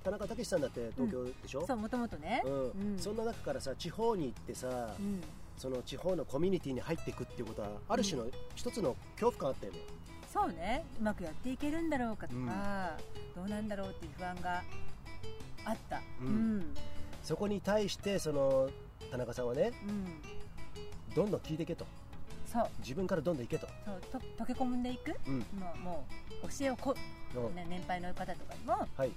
田中武さんだって東京でしょ、そうもともとね、うん。うん。そんな中からさ地方に行ってさ、うん。その地方のコミュニティに入っていくっていうことはある種の一つの恐怖感あったよね、そうね。うまくやっていけるんだろうかとか、どうなんだろうっていう不安があった。うん。うん。そこに対してその田中さんはねうん。どんどん聞いていけと。そう。自分からどんどん行けと、そう。と溶け込んでいく、うん。もうもう教えをこ、うん。ね、年配の方とかにも、はい。まあ、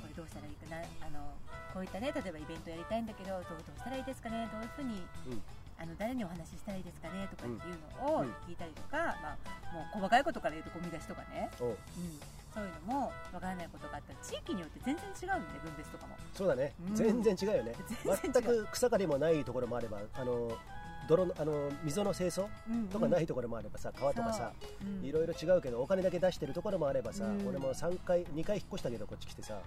これどうしたらいいかなあのこういったね例えばイベントやりたいんだけどどうどうしたらいいですかねどういうふうにうん。あの誰にお話ししたらいいですかねとかっていうのをうん。聞いたりとか、まあ、もう細かいことから言うとゴミ出しとかね、おう。うん、そういうのもわからないことがあったら地域によって全然違うんで分別とかも。そうだね、うん。全然違うよね。全く草刈りもないところもあればあの泥のあの溝の清掃とかないいところもあればさ川とかさ、いろいろ違うけどお金だけ出してるところもあればさ、うん。俺も3回2回引っ越したけどこっち来てさ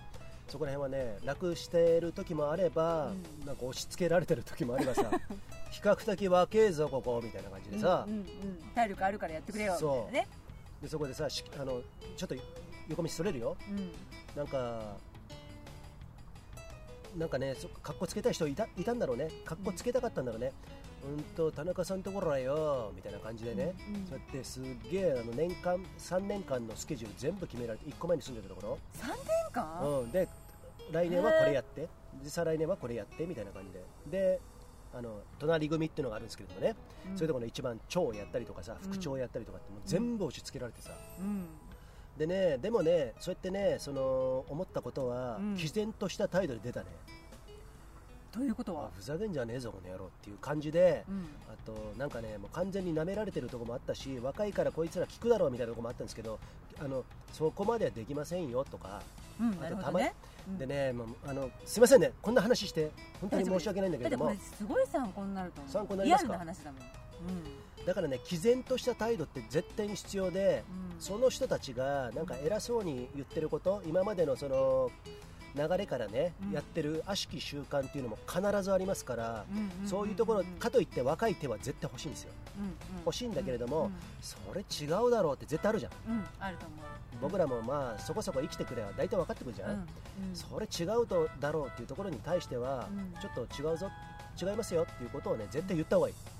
そこら辺はね楽してる時もあれば、うん。なんか押し付けられてる時もあればさ (laughs) 比較的若えぞここみたいな感じでさ、体力あるからやってくれよみたいなね。でそこでさしあのちょっと横道それるよ。うん。なんかなんかねそかっこつけたい人いたいたんだろうね。かっこつけたかったんだろうねうんと田中さんところはよみたいな感じでね、うんうん。そうやってすっげえあの年間3年間のスケジュール全部決められて1個前に住んでたとこ3年間、ろ、うん、で来年はこれやって。で再来年はこれやってみたいな感じで。であの隣組っていうのがあるんですけれどもね、うん。そういうところの一番長をやったりとかさ副長をやったりとかってもう全部押し付けられてさ、うん。でねでもねそうやってねその思ったことは、うん。毅然とした態度で出たねということは？あふざけんじゃねえぞこの野郎っていう感じで、うん。あとなんかねもう完全に舐められてるところもあったし若いからこいつら聞くだろうみたいなところもあったんですけどあのそこまではできませんよとか、うんあとたまねうん。でねもうあのすいませんねこんな話して本当に申し訳ないんだけども。れすごい参考になると思う。参考になりますか？話だもん。うん。だからね毅然とした態度って絶対に必要で、うん。その人たちがなんか偉そうに言ってること今までのその流れからね、うん。やってる悪しき習慣っていうのも必ずありますから、うんんそういうところんかといって若い手は絶対欲しいんですよ。うんうん。欲しいんだけれどもうんそれ違うだろうって絶対あるじゃん。うんあると思う。僕らもまあそこそこ生きてくれば大体分かってくるじゃん、うんうん。それ違うとだろうっていうところに対しては、うん。ちょっと違うぞ違いますよっていうことをね絶対言った方がいい、あ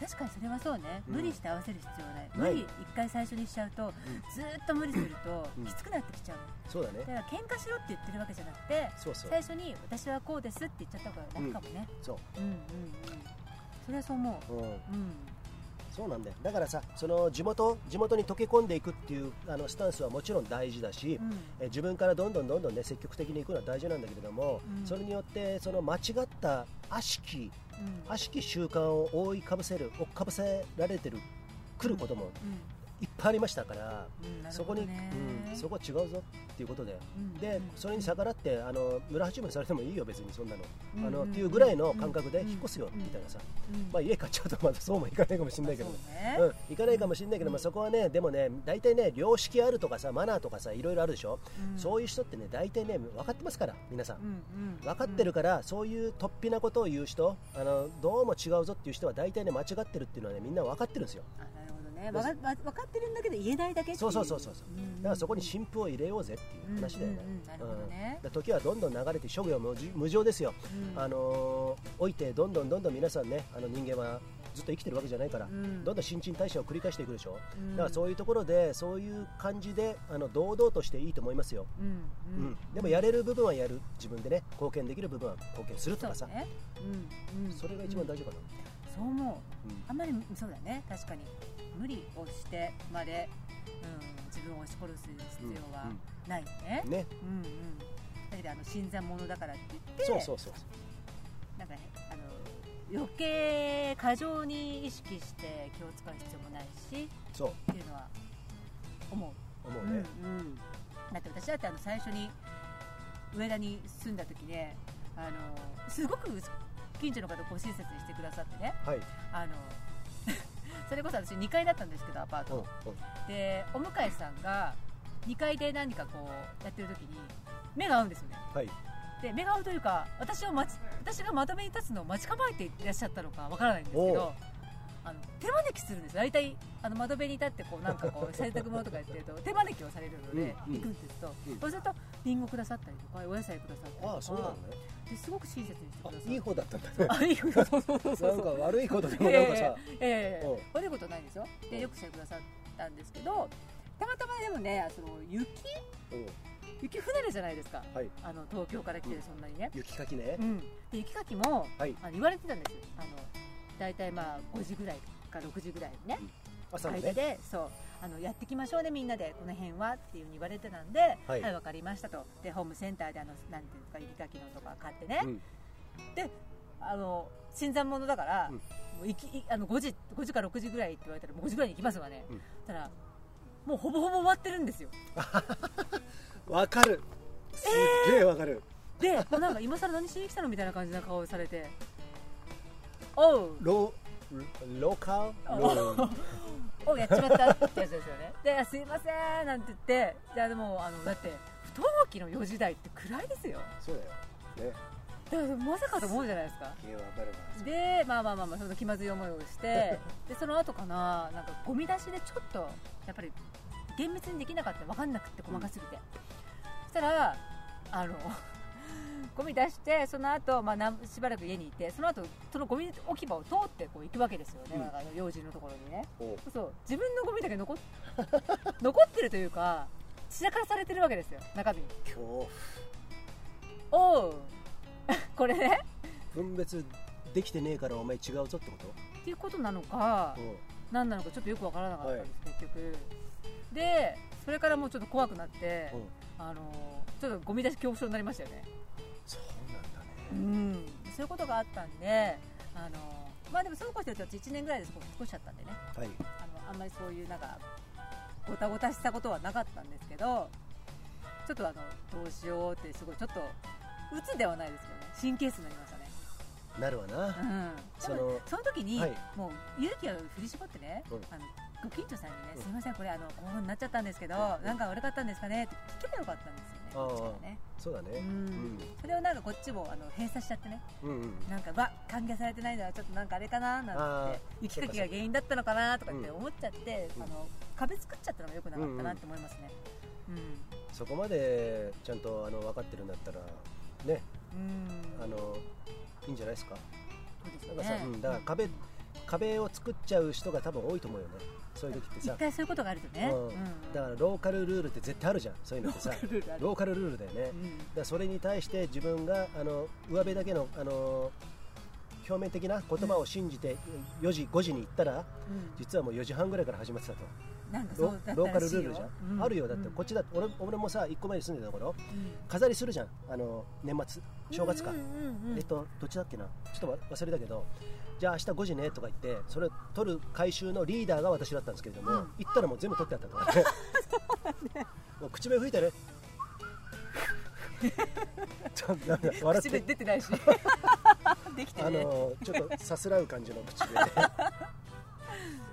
確かにそれはそうね、うん。無理して合わせる必要ない。ない。無理一回最初にしちゃうと、ずーっと無理すると、うん。きつくなってきちゃうそうだね。だから喧嘩しろって言ってるわけじゃなくて最初に私はこうですって言っちゃった方が楽かもね、そう。うん、うんうん。それはそう思う。うん。うんそうなんだよ。だからさその地元地元に溶け込んでいくっていうあのスタンスはもちろん大事だし、うん。え自分からどんどんどんどんね積極的に行くのは大事なんだけれども、うん。それによってその間違った悪しきうん。悪しき習慣を覆いかぶせる追っかぶせられてる来ることもいっぱいありましたから、うんそこに、うん、そこは違うぞっていうことで、うんでそれに逆らってあの村八分されてもいいよ別にそんなの、うんあのっていうぐらいの感覚でうん引っ越すよみたいなさ、うん。まあ、家買っちゃうとまだそうもいかないかもしれないけど。ね。うん、行かないかもしれないけど、まあ、そこはねでもね大体ね良識あるとかさマナーとかさいろいろあるでしょ、うん。そういう人ってね大体ね分かってますから皆さん、分かってるから、そういう突飛なことを言う人あのどうも違うぞっていう人は大体ね間違ってるっていうのはねみんな分かってるんですよね。わかわ分かってるんだけど言えないだけそうそうそうそうそう。うん。だからそこに新風を入れようぜっていう話だよね、うん時はどんどん流れて諸行無常ですよ、うん。あのー置いてどんどんどんどん皆さんねあの人間はずっと生きてるわけじゃないから、うん。どんどん新陳代謝を繰り返していくでしょ、うん。だからそういうところでそういう感じであの堂々としていいと思いますよ、うんううん。んでもやれる部分はやる。自分でね貢献できる部分は貢献するとかさ。そうね。うんうん。それが一番大事かな、そう思う。うん。あんまりそうだね。確かに無理をしてまで、うん、自分を押し殺す必要はないよね、ね。うんうん。だけどあの新参者だからって言ってそうそうそう。なんかねあの余計過剰に意識して気を使う必要もないしそう。っていうのは思う。思うね、うんうん、だって私だってあの最初に上田に住んだ時ねあのすごく近所の方ご親切にしてくださってねはい。あのそれこそ私2階だったんですけどアパーうんト、でお向かいさんが2階で何かこうやってる時に目が合うんですよね。はい。で目が合うというか私を待ち私がまとめに立つのを待ち構えていらっしゃったのかわからないんですけどあの手招きするんです大体あの窓辺に立ってこうなんかこう洗濯物とかやってると手招きをされるので行くんですと、うんそうするとリンゴくださったりとかお野菜くださったりとかすごく親切にしてくあださるいい方だったんだ。ね (laughs) あいい方そうそうそうそうなんか悪いことでもなんかさ。やいやいやいやいやうん。悪いことないですよ。でよくしてくださったんですけどたまたまでもねその雪？うん。雪不慣れじゃないですか。はい。あの東京から来てうん。そんなにね、雪かきね。うん、で雪かきも、はい。あの言われてたんです。あの大体まあ5時ぐらいか6時ぐらいね、朝のね。間でそう。あのやってきましょうねみんなで。この辺はっていうふうに言われてたんでははいい、わかりましたと。でホームセンターであのなんていうんですか雪かきのとか買ってね、うん。あの新参者だから、うん。もう行きいあの5時5時か6時ぐらいって言われたらもう5時ぐらいに行きますわね、うん。たらもうほぼほぼ終わってるんですよ。(laughs) わかる。すっげえわかる。でもうなんか今更何しに来たのみたいな感じな顔をされて。(laughs) おう。ローロー？カ (laughs) ルローおやっちまったってやつですよね。で「すいません」なんて言っていやでもあのだって不登記の4時台って暗いですよ。そうだよ。ね。だからまさかと思うじゃないですか。でまあまあまあまあその気まずい思いをしてでその後かななんかゴミ出しでちょっとやっぱり厳密にできなかった。分かんなくて細かすぎて、そしたらあのゴミ出してその後、まあしばらく家にいてその後そのゴミ置き場を通ってこう行くわけですよね、うん。あの用心のところにね。おそう。自分のゴミだけ残っ (laughs) 残ってるというか散らかされてるわけですよ。中身。に恐怖。おう。(laughs) これね。分別できてねえからお前違うぞってこと？っていうことなのかう。ん何なのかちょっとよくわからなかったんです、結局。でそれからもうちょっと怖くなって、うん。あのちょっとゴミ出し恐怖症になりましたよねそうなんだうねん。そういうことがあったんであのまあでもそうこうしてると1年ぐらいで少し越しちゃったんでね。はい。あのあんまりそういうなんかごたごたしたことはなかったんですけどちょっとあのどうしようってすごいちょっと鬱ではないですけどね。神経質になりましたね。なるわな。うん。そのその時に、はい。もう勇気を振り絞ってね、うん。あのご近所さんにね、うん。すいませんこれあのこうになっちゃったんですけど、なんか悪かったんですかねって聞けばよかったんですよねああこっちからねそうだね。うん。うん。それをなんかこっちもあの閉鎖しちゃってね。うんうん。なんかわ歓迎されてないのはちょっとなんかあれかななんあて雪かきが原因だったのかなとかってうん。思っちゃって、うん。あの壁作っちゃったのがよくなかったなって思いますね。そこまでちゃんとあの分かってるんだったらね。うん、うん、あのいいんじゃないですか。そうですよね。なんかさ、うん、だから壁壁を作っちゃう人が多分多いと思うよねそういう時って一さ回そういうことがあるとね、うん。だからローカルルールって絶対あるじゃん。そういうのってさ。ローカルルールだよね。だそれに対して自分があの上辺だけのあの表面的な言葉を信じて4時5時に行ったらうん。うん実はもう4時半ぐらいから始まってたと。なんかそローカルルールじゃん、うん。あるよ。だってうん。こっちだ俺俺もさ1個前に住んでたところうん。飾りするじゃん。あの年末正月か、うんうんうんうん。えっとどっちだっけな？ちょっとわ忘れたけどじゃあ明日5時ねとか言ってそれ取る回収のリーダーが私だったんですけれども、うん。行ったらもう全部取ってあったからねもう口笛吹いてね。(laughs) ちょっと笑って。出てないし。(laughs) できてあね。のちょっとさすらう感じの口で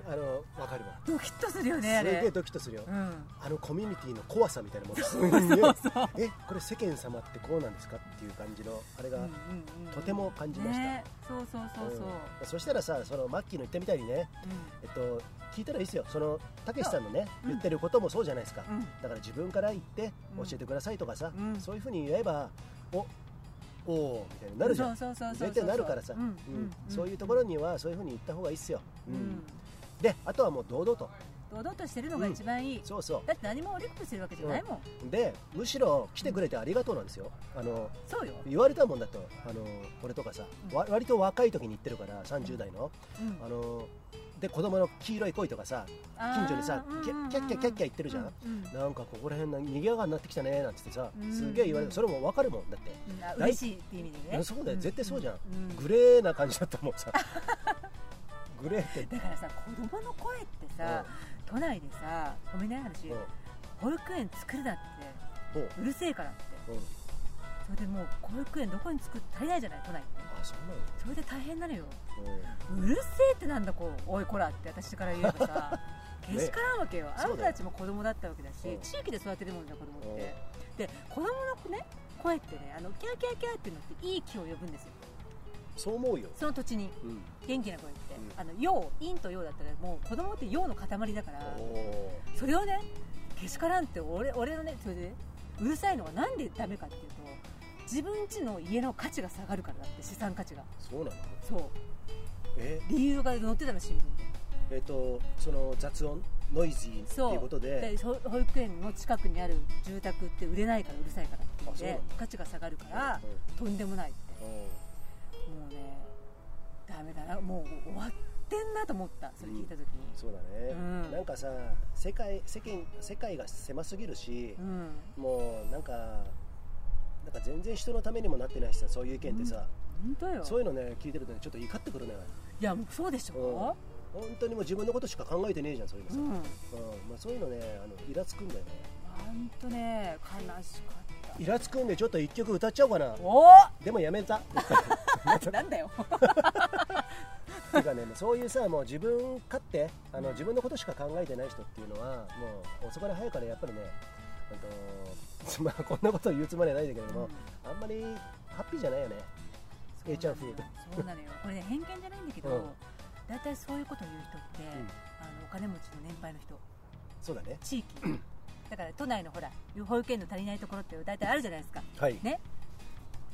あの分かるわ。ドキッとするよねあすげえれドキッとするよ、うん。あのコミュニティの怖さみたいなもの。すんげええこれ世間様ってこうなんですかっていう感じのあれが、うんうんうんとても感じました。ね。そうそうそうそう、うん。そしたらさそのマッキーの言ったみたいにね、えっと、聞いたらいいですよ。そのたけしさんのねうん。言ってることもそうじゃないですか、うん。うんだから自分から言ってうん。教えてくださいとかさ、うん。そういうふうに言えばおおおみたいになるじゃん。そうそうそうそう絶対なるからさ、うん。うん。うん。そういうところにはそういうふうに言った方がいいっすよ、うん。うんであとはもう堂々と。堂々としてるのが一番いい、そうそだって何も悪いことしてるわけじゃないもん、うでむしろ来てくれてありがとうなんですよ。あのそうよ、言われたもんだとあの俺とかさ、うん。わ割と若い時に言ってるから30代の、うん。あので子供の黄色い恋とかさ近所にさキャキャッキャキャッキャ言ってるじゃん。うんうん。なんかここら辺の賑やかになってきたねなんつってさうん。すげえ言われるそれも分かるもんだって。うん。あ嬉しいって意味でね。そうだよ絶対そうじゃん。うん。グレーな感じだったもんさ (laughs) グレーって。だからさ子供の声ってさ、都内でさごめんね話、うん。保育園作るなって。う。るせえからって。うん。それでもう保育園どこに作って足りないじゃない都内って。あそうそれで大変なのよ。うるせえってなんだこうおいこらって私から言えばさ。(laughs) けしからんわけよ、あなそうだよ。たたちも子供だったわけだしうん。地域で育てるもんじゃん子供うん。ってで子供のね声ってねあのキャーキャーキャーっていうのっていい気を呼ぶんですよそう思うよその土地にうん。元気な声って、うん。あの陽陰と陽だったらもう子供って陽の塊だからそれをねけしからんって俺俺のねそれでうるさいのがなんでダメかっていうと自分家の家の価値が下がるからだって資産価値が。そうなの？そう。え？理由が載ってたの新聞で。えっとその雑音？ノイズーってそういうことで？保育園の近くにある住宅って売れないからうるさいからって言って価値が下がるからとんでもないって。うんねダメだなもう終わってんなと思ったそれ聞いた時に。そうだね、うん。なんかさ世界世間世界が狭すぎるしう、ん。もうなんかなんか全然人のためにもなってないしさそういう意見ってさ、本当よ。そういうのね聞いてるとねちょっと怒ってくるねいやもうそうでしょ。本当にもう自分のことしか考えてねえじゃんそういうのさ、うん。うん。まあ、そういうのねあのイラつくんだよね。本当ね悲しイラつくんでちょっと一曲歌っちゃおうかな。お！でもやめた。(laughs) なんだよ。っ (laughs) ていうかねそういうさもう自分勝手あの自分のことしか考えてない人っていうのはもう遅かれ早かれやっぱりねあと (laughs) まあこんなこと言うつもりはないんだけれども、あんまりハッピーじゃないよね。A ちゃん風そうなのよ。これね偏見じゃないんだけど、うん。大体そういうことを言う人って、ん。あのお金持ちの年配の人。そうだね。地域だから都内のほら保育園の足りないところって大体あるじゃないですか。はい。ね。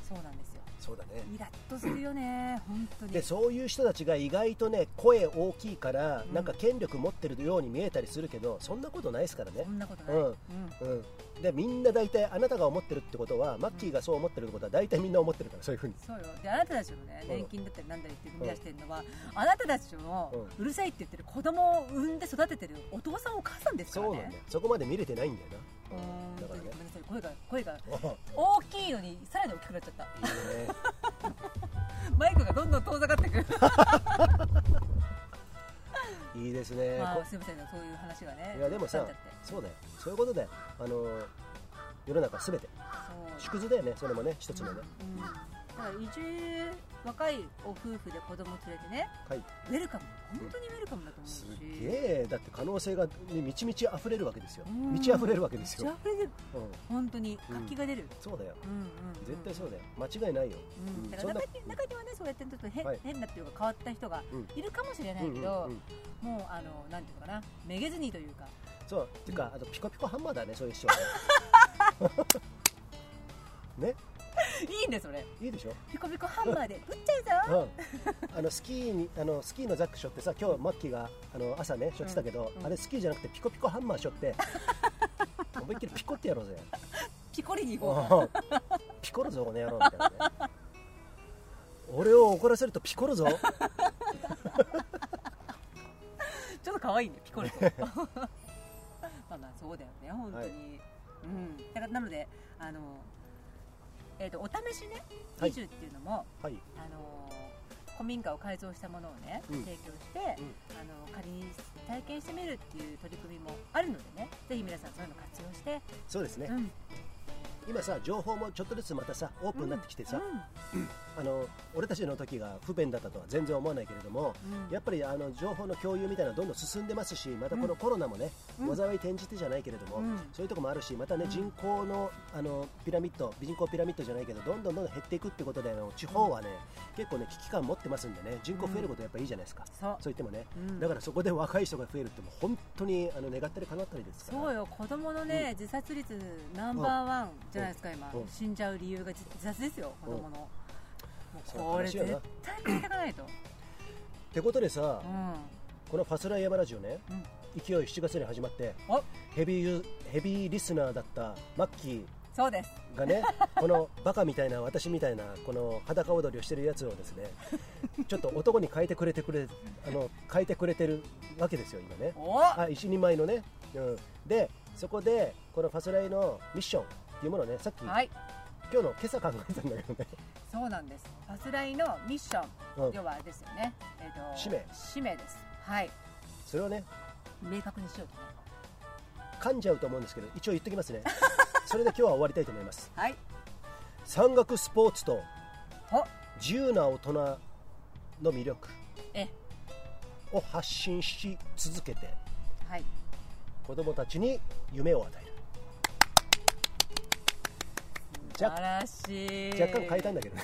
そうなんですよ。そうだね。イラッとするよね。(clears throat) 本当に。でそういう人たちが意外とね声大きいから、うん。なんか権力持ってるように見えたりするけどそんなことないですからね。そ、んなことない、うん。うん。うん、でみんな大体あなたが思ってるってことはマッキーがそう思ってるってことは大体みんな思ってるからそういうふうに。そうよ。であなたたちのねうん。年金だったりなんだりって踏み出してるのは、あなたたちのううるさいって言ってる子供を産んで育ててるお父さんお母さんですからね。そうなんだよ。そこまで見れてないんだような、だからね。ごめんなさい。声が声がお大きいのにさらに大きくなっちゃった。いいね。マイクがどんどん遠ざかってくる。(laughs) いいですね、こまあすいませんそういう話がねいやでもさそうだよ。そういうことであの世の中すべて縮図だよね。それもね一つのね。うん、だから移住若いお夫婦で子供連れてねはい。ウェルカム本当にウェルカムだと思うし。すげえだって可能性が、ね、満ち満ち溢れるわけですよ。うん。満ち溢れるわけですよ、めっちゃ溢れてる。うん、本当に活気が出る、そうだよ。うんうんうん絶対そうだよ。間違いないよ、うん、だから中に中にはねそうやってちょっと変,、はい。変なっていうか変わった人がうんいるかもしれないけど、うんうんうんもうあのなんていうのかな。めげずにというか。そう。っていうかあとピコピコハンマーだねそういう人はね。(laughs) ねいいねそれ。いいでしょ？ピコピコハンマーで。打っちゃうぞうん、あのスキーにあのスキーのザックしょってさ今日マッキーがあの朝ねしょってたけど、うん。あれスキーじゃなくてピコピコハンマーしょって思いっきりピコってやろうぜ。ピコリに行こう。うん。ピコるぞこの野郎みたいなね。俺を怒らせるとピコるぞ。ちょっと可愛いねピコリと。(laughs) まあまあそうだよね本当に、はい。うん。だからなのであのえー、とお試しねはい。移住っていうのも、はい。あの古民家を改造したものをね、うん。提供して、うん。あの仮に体験してみるっていう取り組みもあるのでねぜひ皆さんそういうの活用して、そうですね、うん今さ情報もちょっとずつまたさオープンになってきてさ、うん。あの俺たちの時が不便だったとは全然思わないけれども、うん。やっぱりあの情報の共有みたいなのどんどん進んでますしまたこのコロナもね、うん。災い転じてじゃないけれども、うん。そういうところもあるしまたね、うん。人口のあのピラミッド人口ピラミッドじゃないけどどんどんどんどん減っていくってことであの地方はね、結構ね危機感持ってますんでね人口増えることやっぱいいじゃないですか、そう。そう言ってもね、うん。だからそこで若い人が増えるってもう本当にあの願ったり叶ったりですから。そうよ。子供のね、自殺率ナンバーワンじゃないですか今、うん。死んじゃう理由が自殺ですよ子供の、もそううこれ絶対変えていかないと、ってことでさ、うん。この「ファスライヤマラジオね」うん。勢い7月に始まってお。ヘビーユヘビーリスナーだったマッキーそうです。がねこのバカみたいな私みたいなこの裸踊りをしてるやつをですねちょっと男に変えてくれてくれあの変えてくれてるわけですよ今ね。お。あ一人前のね、うん、でそこでこのファスライのミッションいうものをねさっき、はい。今日の今朝考えたんだけどね。そうなんです。ファスライのミッション、うん。要はですよね、えーと使命。使命です。はい。それをね明確にしようとね噛んじゃうと思うんですけど一応言ってきますね。(laughs) それで今日は終わりたいと思います。はい。山岳スポーツとお自由な大人の魅力。え。を発信し続けてはい。子供たちに夢を与える素晴らしい。若干変えたんだけどね。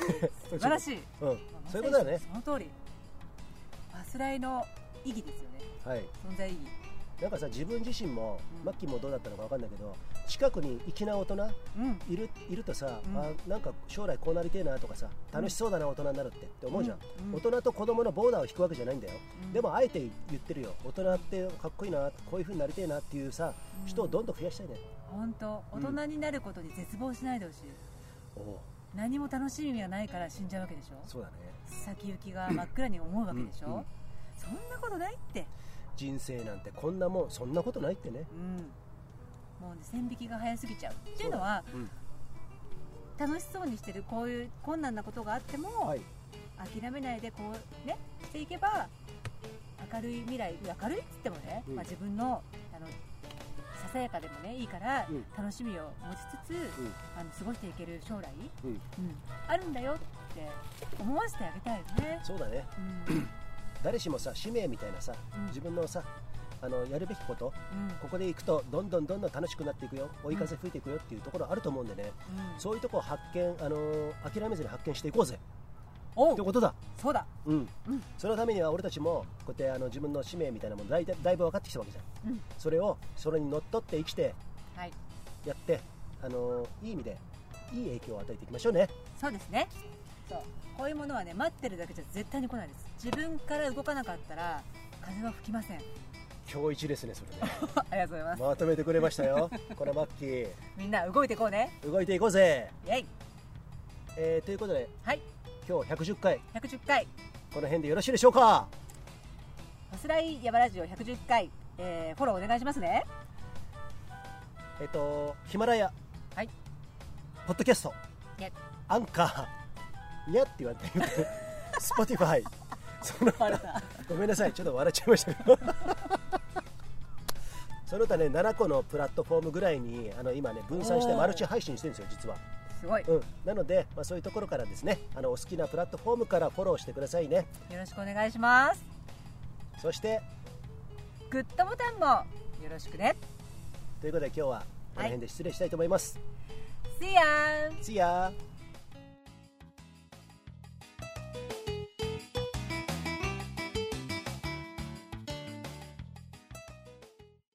素晴らしい。(laughs) うん。そういうことだね。その通り。ファスライの意義ですよね。はい。存在意義。なんかさ自分自身も、うん。マッキーもどうだったのか分かんないけど近くに粋な大人うん。いるいるとさ、うん。あなんか将来こうなりてえなとかさ楽しそうだな大人になるってって思うじゃん、うん。うん。大人と子供のボーダーを引くわけじゃないんだよ、うん。でもあえて言ってるよ。大人ってかっこいいなこういう風になりてえなっていうさ、うん。人をどんどん増やしたいね本当大人になることに絶望しないでほしい、お。お何も楽しみがないから死んじゃうわけでしょ。そうだね。先行きが真っ暗に思うわけでしょ、うんうん。そんなことないって。人生なんてこんなもんそんなことないってね。うん。もうね線引きが早すぎちゃう。っていうのはうん。楽しそうにしてるこういう困難なことがあっても、はい。諦めないでこうねしていけば明るい未来明るいっつってもね、うん。まあ、自分のささやかでもねいいから、うん。楽しみを持ちつつ、うん。あの過ごしていける将来、うん。うん。あるんだよって思わせてあげたいよね、そうだね。うん。(clears throat) 誰しもさ使命みたいなさ、うん。自分のさあのやるべきことうん。ここで行くとどんどんどんどん楽しくなっていくよ。追い風吹いていくよっていうところあると思うんでね、うん。そういうとこを発見、あのー諦めずに発見していこうぜってことだ、そうだ、うん、うん。そのためには俺たちもこうやってあの自分の使命みたいなものだいだだいぶ分かってきたわけじゃん。うん。それをそれにのっとって生きてはい、やって、あのーいい意味でいい影響を与えていきましょうね。そうですね。そう。こういうものはね待ってるだけじゃ絶対に来ないです。自分から動かなかったら風は吹きません。今日一ですねそれね。(laughs) ありがとうございます。まとめてくれましたよ。このマッキーみんな動いていこうね。動いていこうぜ、イェイ。えーということではい今日110回。110回。この辺でよろしいでしょうか？ファスライヤバラジオ110回、えーフォローお願いしますね。えっ、とヒマラヤ。はい。ポッドキャスト。アンカー。にゃって言われて。る (laughs) スポティファイ。そのバレた。ごめんなさい。ちょっと笑っちゃいましたけど。その他ね7個のプラットフォームぐらいにあの今ね分散してマルチ配信してるんですよ実は、すごい。うん、なので、まあ、そういうところからですねあのお好きなプラットフォームからフォローしてくださいね。よろしくお願いします。そしてグッドボタンもよろしくね。ということで今日はこの辺で失礼したいと思います、See ya! See ya!